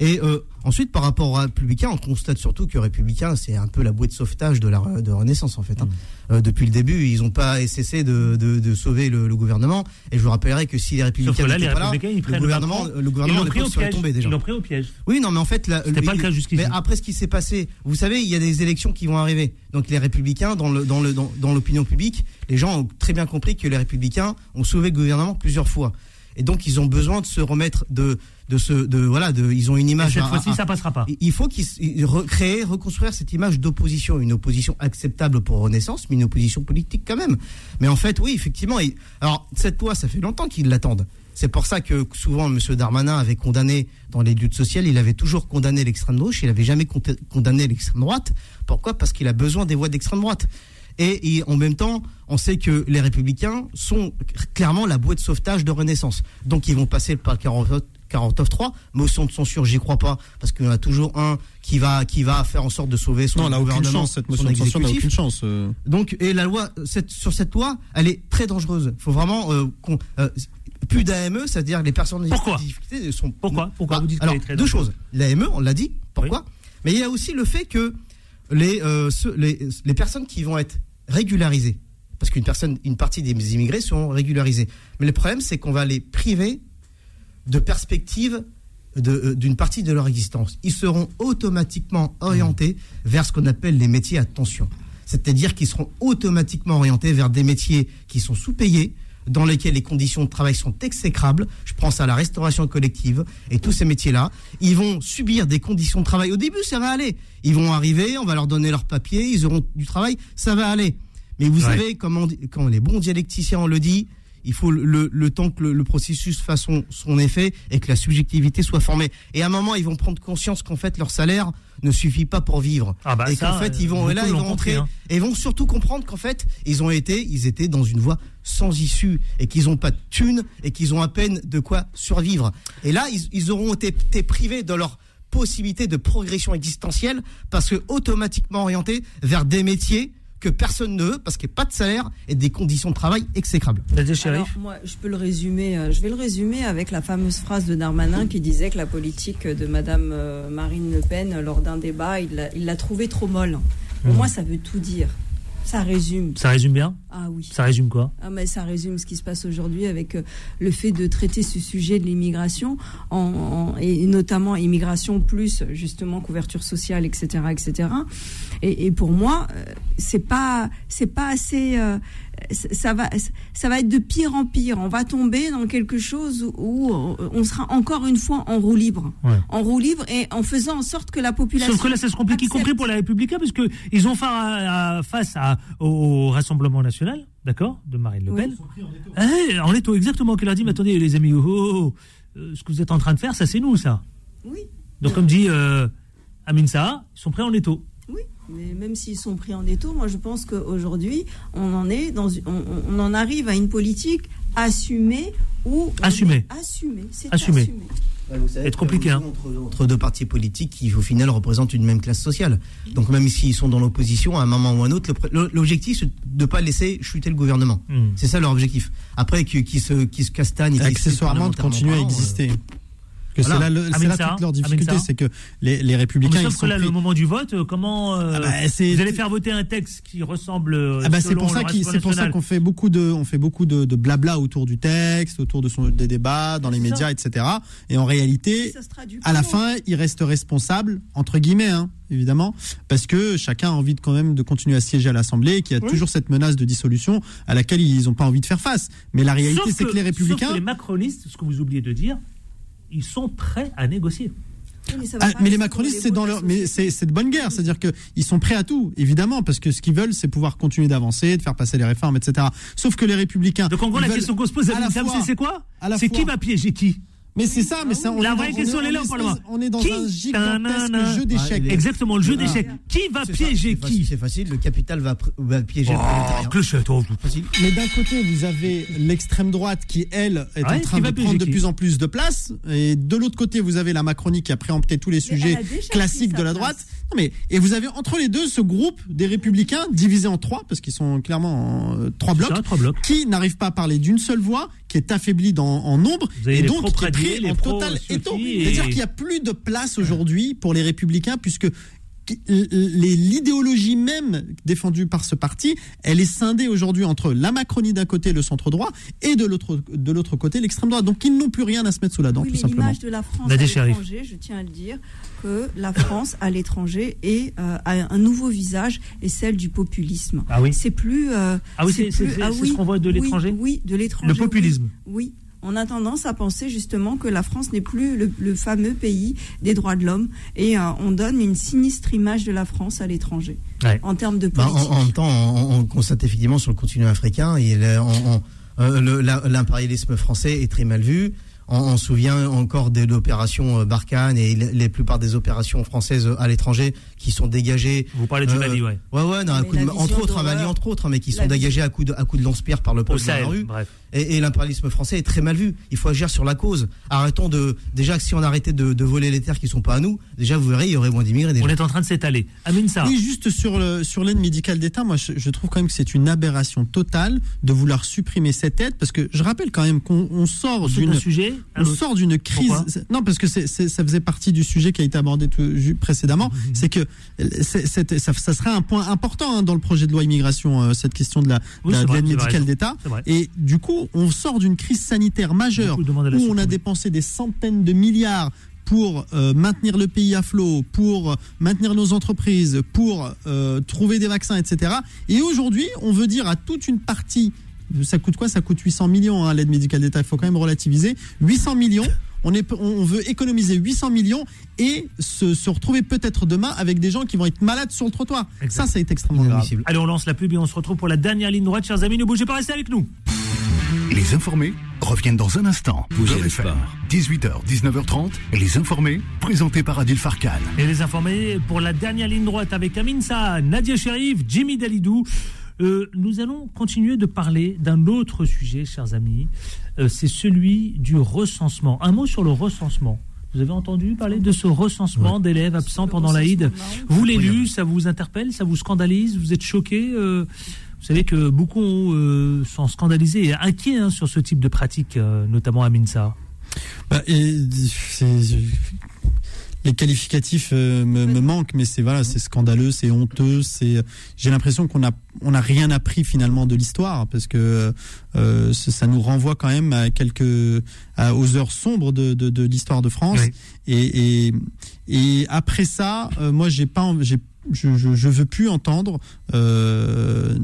Et euh, ensuite, par rapport aux républicains, on constate surtout que les républicains, c'est un peu la bouée de sauvetage de la de Renaissance, en fait. hein. Mm. Euh, depuis le début, ils n'ont pas cessé de, de, de sauver le, le gouvernement. Et je vous rappellerai que si les républicains là, les pas là, républicains, ils le gouvernement, le Ils gouvernement à pris au piège. tombé déjà. Ils l'ont pris au piège. Oui, non, mais en fait, pas le cas jusqu'ici. Mais après, ce qui s'est passé, vous savez, il y a des élections qui vont arriver. Donc, les républicains, dans le, dans le, dans, dans l'opinion publique, les gens ont très bien compris que les républicains ont sauvé le gouvernement plusieurs fois. Et donc, ils ont besoin de se remettre de, de ce, de, voilà, de, ils ont une Et image. cette à- fois-ci, ça passera pas. il faut qu'ils recréer, reconstruire cette image d'opposition, une opposition acceptable pour Renaissance, mais une opposition politique quand même. Mais en fait, oui, effectivement. et- alors, cette loi, ça fait longtemps qu'ils l'attendent. C'est pour ça que souvent, M. Darmanin avait condamné dans les luttes sociales, il avait toujours condamné l'extrême gauche, il n'avait jamais con- condamné l'extrême droite. Pourquoi? Parce qu'il a besoin des voix d'extrême droite. Et, et en même temps, on sait que les républicains sont clairement la bouée de sauvetage de Renaissance. Donc ils vont passer par le 49 49.3, motion de censure, j'y crois pas, parce qu'il y en a toujours un qui va qui va faire en sorte de sauver son Non, elle a aucune gouvernement, chance, cette motion de censure n'a aucune chance. euh. Donc, et la loi, cette, sur cette loi, elle est très dangereuse. Il faut vraiment euh, qu'on- euh, plus d'AME, c'est-à-dire les personnes en Pourquoi difficulté sont. Pourquoi Pourquoi Bah, vous dites Alors, qu'elle est très deux choses. L'AME, on l'a dit. Pourquoi Mais il y a aussi le fait que les, euh, ceux- les, les personnes qui vont être régularisées. Parce qu'une personne, une partie des immigrés sont régularisés. Mais le problème, c'est qu'on va les priver de perspectives de, euh, d'une partie de leur existence. Ils seront automatiquement orientés vers ce qu'on appelle les métiers à tension. C'est-à-dire qu'ils seront automatiquement orientés vers des métiers qui sont sous-payés, dans lesquels les conditions de travail sont exécrables. Je pense à la restauration collective et tous ces métiers-là. Ils vont subir des conditions de travail. Au début, ça va aller. Ils vont arriver, on va leur donner leurs papiers, ils auront du travail, ça va aller. Mais vous Ouais. savez, comme on dit- quand les bons dialecticiens le dit, il faut le, le temps que le, le processus fasse son, son effet et que la subjectivité soit formée. Et à un moment, ils vont prendre conscience qu'en fait, leur salaire ne suffit pas pour vivre. Ah bah et qu'en fait, ils vont, là, ils vont compris, rentrer hein. et vont surtout comprendre qu'en fait, ils ont été, ils étaient dans une voie sans issue et qu'ils n'ont pas de thunes et qu'ils ont à peine de quoi survivre. Et là, ils, ils auront été, été privés de leur possibilité de progression existentielle parce que automatiquement orientés vers des métiers que personne ne veut parce qu'il n'y a pas de salaire et des conditions de travail exécrables. Alors, moi, je peux le résumer. euh, Je vais le résumer avec la fameuse phrase de Darmanin qui disait que la politique de Madame euh, Marine Le Pen, lors d'un débat, il l'a- trouvée trop molle. Pour Mhm. moi, ça veut tout dire. Ça résume. Ça résume bien Ah oui. Ça résume quoi Ah, mais ça résume ce qui se passe aujourd'hui avec euh, le fait de traiter ce sujet de l'immigration, en, en- et notamment immigration plus justement couverture sociale, etc., etc. Et, et pour moi, euh, c'est pas, c'est pas assez. Euh, ça va, ça va être de pire en pire. On va tomber dans quelque chose où, on sera encore une fois en roue libre, Ouais. en roue libre et en faisant en sorte que la population. Sauf que là, ça se complique, y compris pour les Républicains, parce que ils ont fait à- à- face à, au Rassemblement National, d'accord, de Marine Le Pen. Eh, en étau, exactement, qu'elle a dit, mais attendez, les amis, oh, oh, oh, euh, ce que vous êtes en train de faire, ça, c'est nous, ça. Oui. Donc, comme dit euh, Amin Saha, ils sont prêts en étau. Mais même s'ils sont pris en étau, moi je pense qu'aujourd'hui, on en est dans, on, on en arrive à une politique assumée ou Assumée. assumée, c'est Assumée. assumé. être compliqué, hein. Entre, entre deux partis politiques qui, au final, représentent une même classe sociale. Donc, même s'ils sont dans l'opposition, à un moment ou à un autre, l'objectif, c'est de ne pas laisser chuter le gouvernement. Hmm. C'est ça leur objectif. Après, qui, qui se, qui se castagne et accessoirement de continuer à exister. C'est là, le- c'est Amin là Sarr, toute leur difficulté, c'est que les, les républicains, Mais ils sauf que là, pris- le moment du vote, euh, comment euh, Ah bah, vous allez faire voter un texte qui ressemble euh, Ah bah, c'est pour ça c'est pour qu'on fait beaucoup de on fait beaucoup de, de blabla autour du texte, autour de son des débats dans les médias, etc. Et en réalité, à la fin, il reste responsable entre guillemets, hein, évidemment, parce que chacun a envie de quand même de continuer à siéger à l'Assemblée, qu'il y a Oui. toujours cette menace de dissolution à laquelle ils n'ont pas envie de faire face. Mais la réalité, c'est que, les sauf républicains que les macronistes, ce que vous oubliez de dire, ils sont prêts à négocier. Oui, mais Ah, mais les macronistes, c'est dans leur, mais c'est c'est de bonne guerre, c'est-à-dire que ils sont prêts à tout, évidemment, parce que ce qu'ils veulent, c'est pouvoir continuer d'avancer, de faire passer les réformes, etc. Sauf que les républicains. Donc en gros, la veulent question qu'on se pose c'est quoi C'est qui va piéger qui Mais c'est ça, mais ça, on La est vraie dans- question, on elle est là au espèce- Parlement. On est dans Qui un gigantesque Tanana. jeu d'échecs. Ouais, Exactement, le jeu d'échecs. Qui va ça, piéger qui C'est facile, le capital va, piéger Oh, clochette, oh. Mais d'un côté, vous avez l'extrême droite qui, elle, est Ouais, en train de prendre de plus en plus de place. Et de l'autre côté, vous avez la Macronie qui a préempté tous les sujets classiques de la place. Non, mais, et vous avez entre les deux ce groupe des républicains divisé en trois, parce qu'ils sont clairement en euh, trois blocs, ça, trois blocs. qui n'arrivent pas à parler d'une seule voix, qui est affaiblie dans, en nombre, et donc qui est pris en total étau. et- C'est-à-dire qu'il n'y a plus de place aujourd'hui pour les républicains, puisque l'idéologie même défendue par ce parti, elle est scindée aujourd'hui entre la Macronie d'un côté, le centre droit, et de l'autre de l'autre côté, l'extrême droite. Donc ils n'ont plus rien à se mettre sous la dent, Oui, tout simplement. l'image de la France à l'étranger, je tiens à le dire, que la France à l'étranger est, euh, a un nouveau visage et celle du populisme. Ah oui C'est plus. euh, Ah oui, c'est- plus- c'est ce qu'on voit de oui, l'étranger Oui, de l'étranger. Le populisme. Oui. On a tendance à penser justement que la France n'est plus le, le fameux pays des droits de l'homme et euh, on donne une sinistre image de la France à l'étranger Ouais. en termes de Bah, en, politique. en même temps, on, on constate effectivement sur le continent africain, on- euh, l'impérialisme français est très mal vu. On, on se souvient encore de l'opération euh, Barkhane et les, les plupart des opérations françaises à l'étranger qui sont dégagées. Vous parlez du Euh, Mali, ouais. Ouais, ouais, non, coup de- entre autres, un Mali, entre autres, mais qui sont dégagées à coups de, à coups de lance-pierre par le peuple dans la rue. bref. Et, et l'impérialisme français est très mal vu. Il faut agir sur la cause. Arrêtons de. Déjà, si on arrêtait de, de voler les terres qui sont pas à nous, déjà vous verrez, il y aurait moins d'immigrés. déjà. On est en train de s'étaler. Amine ça. Oui, juste sur le sur l'aide médicale d'État, moi je, je trouve quand même que c'est une aberration totale de vouloir supprimer cette aide parce que je rappelle quand même qu'on on sort C'est d'une un sujet on sort d'une crise. Pourquoi Non, parce que c'est- c'est- ça faisait partie du sujet qui a été abordé tout- ju- précédemment. Mhm. C'est que c'est- c'est- ça, ça serait un point important hein, dans le projet de loi immigration, euh, cette question de la Oui, de la- c'est de vrai, l'aide médicale d'État. C'est vrai. Et du coup, on sort d'une crise sanitaire majeure où on a dépensé des centaines de milliards pour euh, maintenir le pays à flot, pour maintenir nos entreprises, pour euh, trouver des vaccins, etc. Et aujourd'hui, on veut dire à toute une partie, ça coûte quoi? Ça coûte 800 millions, hein, l'aide médicale d'État, il faut quand même relativiser. 800 millions, on, est, on veut économiser 800 millions et se, se retrouver peut-être demain avec des gens qui vont être malades sur le trottoir. Ça, ça est extrêmement grave. Allez, on lance la pub et on se retrouve pour la dernière ligne droite. Chers amis, ne bougez pas, restez avec nous. Les informés reviennent dans un instant. Le FM, sport. 18h, 19h30. Les informés, présentés par Adil Farkan. Et les informés pour la dernière ligne droite avec Amin Sa, Nadia Sherif, Jimmy Dalidou. Euh, nous allons continuer de parler d'un autre sujet, chers amis. Euh, c'est celui du recensement. Un mot sur le recensement. Vous avez entendu parler de ce recensement d'élèves absents pendant l'Aïd Vous, l'élu, ça vous interpelle, ça vous scandalise Vous êtes choqué euh, Vous savez que beaucoup euh, sont scandalisés et inquiets hein, sur ce type de pratique, euh, notamment à Minsa. Bah, et, les qualificatifs euh, me, me manquent, mais c'est voilà, c'est scandaleux, c'est honteux, c'est. J'ai l'impression qu'on a on a rien appris finalement de l'histoire parce que euh, ça nous renvoie quand même à quelques à- aux heures sombres de, de, de l'histoire de France. Oui. Et, et et après ça, euh, moi j'ai pas j'ai je, je, je veux plus entendre euh,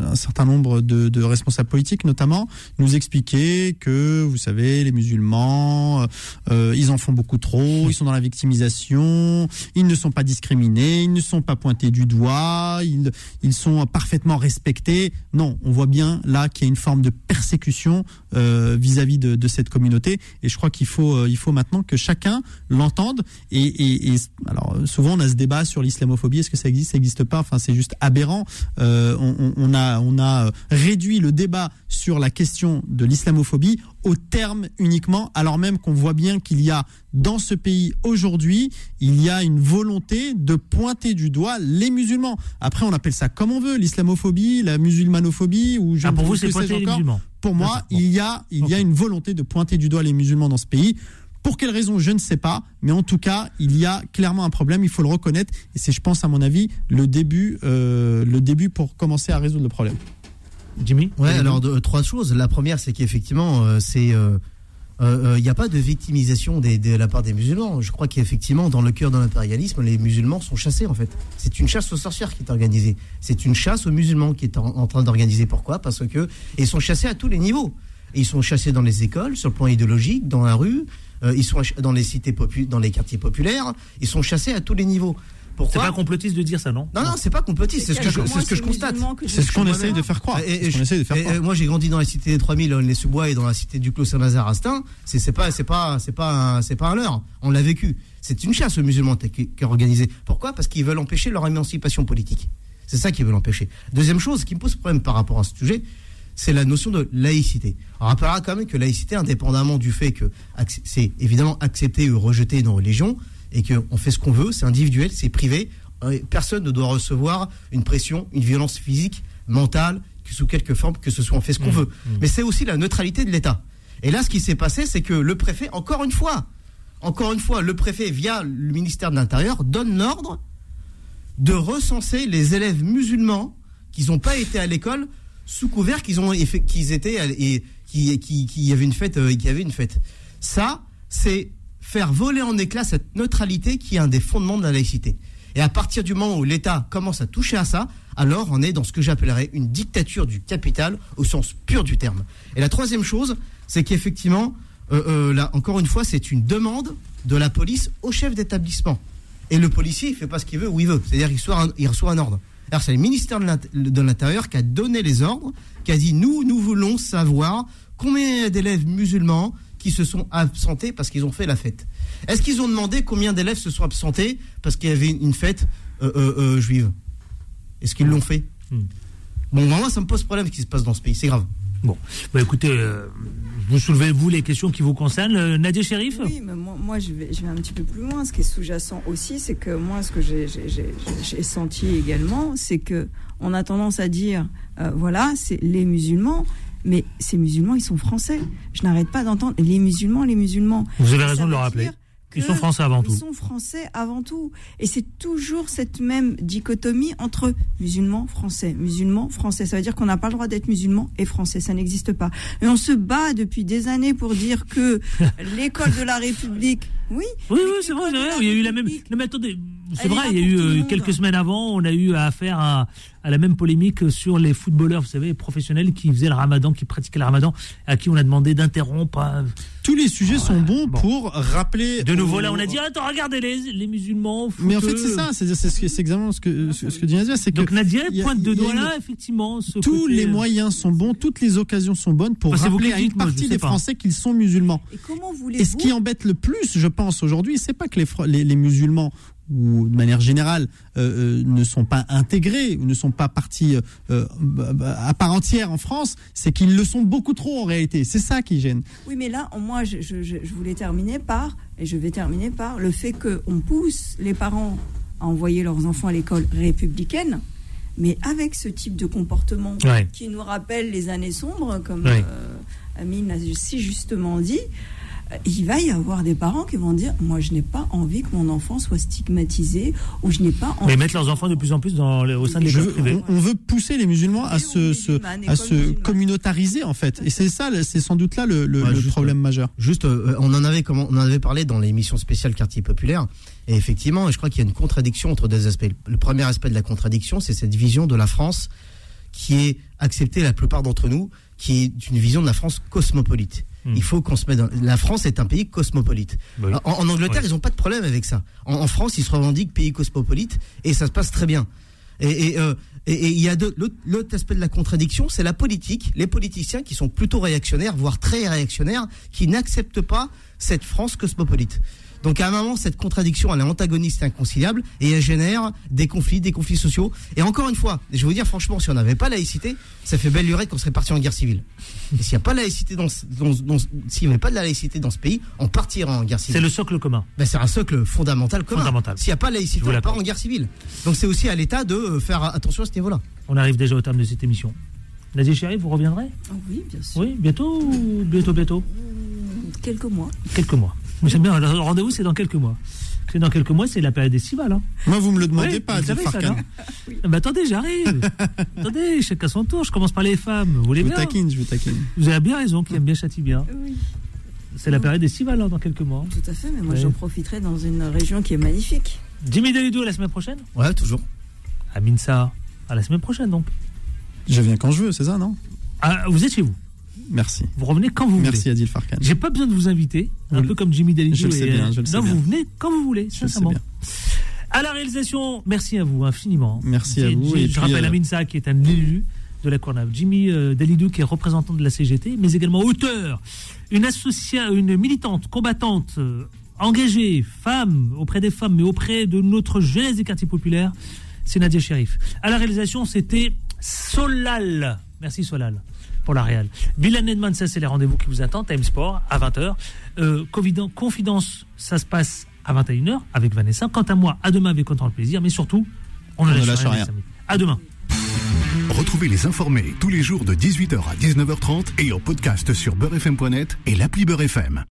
un certain nombre de, responsables politiques notamment nous expliquer que vous savez les musulmans euh, ils en font beaucoup trop ils sont dans la victimisation ils ne sont pas discriminés ils ne sont pas pointés du doigt ils, ils sont parfaitement respectés. Non on voit bien là qu'il y a une forme de persécution euh, vis-à-vis de, cette communauté. Et je crois qu'il faut euh, il faut maintenant que chacun l'entende. Et, alors euh, souvent on a ce débat sur l'islamophobie. Est-ce que ça existe ça existe pas? Enfin c'est juste aberrant. Euh, on, on a on a euh, réduit le débat sur la question de l'islamophobie au terme uniquement alors même qu'on voit bien qu'il y a dans ce pays aujourd'hui il y a une volonté de pointer du doigt les musulmans. Après on appelle ça comme on veut l'islamophobie la musulmanophobie ou je Ah, ne pour sais vous, c'est pointer les musulmans. pour moi il y a il y a une volonté de pointer du doigt les musulmans dans ce pays pour quelle raison, je ne sais pas, mais en tout cas, il y a clairement un problème, il faut le reconnaître, et c'est, je pense, à mon avis, le début, euh, le début pour commencer à résoudre le problème. Jimmy Ouais, alors de- trois choses. La première, c'est qu'effectivement, euh, c'est euh, euh, euh, il n'y a pas de victimisation des- de la part des musulmans. Je crois qu'effectivement, dans le cœur de l'impérialisme, les musulmans sont chassés en fait. C'est une chasse aux sorcières qui est organisée. C'est une chasse aux musulmans qui est en, en train d'organiser. Pourquoi? Parce que ils sont chassés à tous les niveaux. Ils sont chassés dans les écoles, sur le plan idéologique, dans la rue. Euh, ils sont dans les cités dans les quartiers populaires. Ils sont chassés à tous les niveaux. C'est pas complotiste de dire ça, non non, non, c'est pas complotiste, c'est ce que je, c'est ce que je constate. C'est ce qu'on essaye de faire croire. Et- et C'est ce qu'on je- essaye de faire et- croire. et moi, j'ai grandi dans la cité des 3000, les sous-bois et dans la cité du Clos Saint-Nazaire à Stein. C'est pas, c'est pas, c'est pas, un- c'est pas un leurre. On l'a vécu. C'est une chasse aux musulmans qui, qui est organisée. Pourquoi? Parce qu'ils veulent empêcher leur émancipation politique. C'est ça qu'ils veulent empêcher. Deuxième chose qui me pose problème par rapport à ce sujet, c'est la notion de laïcité. On rappellera quand même que laïcité, indépendamment du fait que c'est évidemment accepter ou rejeter nos religions et qu'on fait ce qu'on veut, c'est individuel, c'est privé. Euh, Personne ne doit recevoir une pression, une violence physique, mentale, sous quelque forme, que ce soit on fait ce qu'on veut. Mais c'est aussi la neutralité de l'État. Et là, ce qui s'est passé, c'est que le préfet, encore une fois, encore une fois, le préfet, via le ministère de l'Intérieur, donne l'ordre de recenser les élèves musulmans qui n'ont pas été à l'école sous couvert qu'ils ont qu'ils étaient et qui qui avait une fête euh, qui y avait une fête. Ça, c'est faire voler en éclats cette neutralité qui est un des fondements de la laïcité. Et à partir du moment où l'État commence à toucher à ça, alors on est dans ce que j'appellerais une dictature du capital au sens pur du terme. Et la troisième chose, c'est qu'effectivement, euh, euh, là encore une fois, c'est une demande de la police au chef d'établissement. Et le policier, il fait pas ce qu'il veut où il veut. C'est-à-dire qu'il reçoit un ordre. Alors c'est le ministère de l'Int- de l'Intérieur qui a donné les ordres, qui a dit nous, nous voulons savoir combien d'élèves musulmans qui se sont absentés parce qu'ils ont fait la fête. Est-ce qu'ils ont demandé combien d'élèves se sont absentés parce qu'il y avait une fête euh, euh, euh, juive? Est-ce qu'ils l'ont fait? Bon, moi, ça me pose problème ce qui se passe dans ce pays. C'est grave. Bon, bah, écoutez, euh, vous soulevez vous les questions qui vous concernent. Euh, Nadia Sherif Oui, mais moi, moi, je, vais, je vais un petit peu plus loin. Ce qui est sous-jacent aussi, c'est que moi, ce que j'ai- senti également, c'est que on a tendance à dire, euh, voilà, c'est les musulmans, mais ces musulmans, ils sont français. Je n'arrête pas d'entendre les musulmans, les musulmans. Vous avez raison de le rappeler. dire Ils sont français avant tout. Ils sont français avant tout. Et c'est toujours cette même dichotomie entre musulmans, français, musulmans, français. Ça veut dire qu'on n'a pas le droit d'être musulman et français. Ça n'existe pas. Et on se bat depuis des années pour dire que l'école de la République, oui. Oui, oui, c'est vrai, c'est vrai. Il y a eu la même. Non, mais attendez, c'est vrai, il y a eu euh, quelques semaines avant, on a eu affaire à, à la même polémique sur les footballeurs, vous savez, professionnels qui faisaient le ramadan, qui pratiquaient le ramadan, à qui on a demandé d'interrompre. euh, Tous les sujets sont bons pour rappeler. De nouveau, aux- là, on a dit, attends, regardez les, les musulmans. Mais en fait, c'est ça, c'est exactement ce que, ce ce que dit Nadia. c'est que Donc Nadia a- pointe de doigt une- là, effectivement. ce Tous côté, les euh, moyens sont bons, toutes les occasions sont bonnes pour Ah, rappeler à une partie des. Français qu'ils sont musulmans. Et comment Et ce voulez-vous qui embête le plus, je pense, aujourd'hui, c'est pas que les, les musulmans ou de manière générale euh, euh, ne sont pas intégrés ou ne sont pas partis euh, à part entière en France, c'est qu'ils le sont beaucoup trop en réalité. C'est ça qui gêne. Oui, mais là, moi, je, je- je- je voulais terminer par, et je vais terminer par le fait qu'on pousse les parents à envoyer leurs enfants à l'école républicaine, mais avec ce type de comportement Ouais. qui nous rappelle les années sombres, comme Ouais. euh, Amine a si justement dit. Euh, Il va y avoir des parents qui vont dire Moi, je n'ai pas envie que mon enfant soit stigmatisé, ou je n'ai pas envie. Mais mettre leurs enfants de plus en plus dans, au sein de Je l'école veux- privée. on, on veut pousser les musulmans à se, à communautariser en fait. Et c'est ça, c'est sans doute là le, le- Ouais, le juste, problème majeur. Juste, euh, on en avait comment, on en avait parlé dans l'émission spéciale Quartier Populaire. Et effectivement, je crois qu'il y a une contradiction entre deux aspects. Le premier aspect de la contradiction, c'est cette vision de la France qui est acceptée la plupart d'entre nous, qui est une vision de la France cosmopolite. Hmm. Il faut qu'on se mette dans... La France est un pays cosmopolite. Oui. En, en Angleterre, ils n'ont pas de problème avec ça. En, en France, ils se revendiquent pays cosmopolite et ça se passe très bien. Et et, euh, et- et il y a l'autre aspect de la contradiction, c'est la politique, les politiciens qui sont plutôt réactionnaires, voire très réactionnaires, qui n'acceptent pas cette France cosmopolite. Donc à un moment, cette contradiction, elle est antagoniste et inconciliable, et elle génère des conflits, des conflits sociaux. Et encore une fois, je vais vous dire franchement, si on n'avait pas laïcité, ça fait belle lurette qu'on serait parti en guerre civile. Et s'il n'y a pas laïcité dans, ce- dans ce- dans ce- s'il n'y avait pas de la laïcité dans ce pays, on partirait en guerre civile. C'est le socle commun. Ben, c'est un socle fondamental commun. Fondamental. S'il n'y a pas laïcité, on part en guerre civile. Donc c'est aussi à l'État de euh, faire attention à ce niveau-là. On arrive déjà au terme de cette émission. Nadia Chéri, vous reviendrez? Ah Oui, bien sûr. Oui, bientôt ou bientôt, bientôt? Quelques mois. Quelques mois. Mais J'aime bien, le rendez-vous c'est dans quelques mois. Que dans quelques mois, c'est la période estivale. Hein. Moi, vous me le demandez Oui, pas, vous savez ça, non Ah bah, attendez, j'arrive. attendez, chacun son tour. Je commence par les femmes. Vous voulez Je vous bien taquine, je vous taquine. Vous avez bien raison, qui aime bien châtie bien. Oui, C'est la période estivale hein, dans quelques mois. tout à fait, mais moi, j'en profiterai dans une région qui est magnifique. Jimmy Dalidou la semaine prochaine Ouais, toujours. Amin Sa à la semaine prochaine donc. Je viens quand je veux, c'est ça, non? Ah, vous êtes chez vous. Merci. Vous revenez quand vous Merci voulez. Adil Farkan. J'ai pas besoin de vous inviter, un peu comme Jimmy Dalidou. Je le sais bien, euh, je le sais non, bien. vous venez quand vous voulez, sincèrement. À la réalisation, merci à vous infiniment. Merci à vous, Je, et je puis, rappelle euh, Amin Sa qui est un élu de la Courneuve. Jimmy euh, Dalidou qui est représentant de la CGT, mais également auteur, une une militante, combattante, euh, engagée, femme, auprès des femmes, mais auprès de notre jeunesse des quartiers populaires, c'est Nadia Sherif. À la réalisation, c'était Solal. Merci Solal pour la Nedman, ça c'est les rendez-vous qui vous attendent, Time Sport à 20h. Euh, Confidence, ça se passe à 21h avec Vanessa. Quant à moi, à demain avec autant de plaisir, mais surtout, on ne On ne lâche, lâche rien. rien. À demain. Retrouvez les informés tous les jours de 18h à 19h30 et en podcast sur beurrefm.net et l'appli Beurre FM.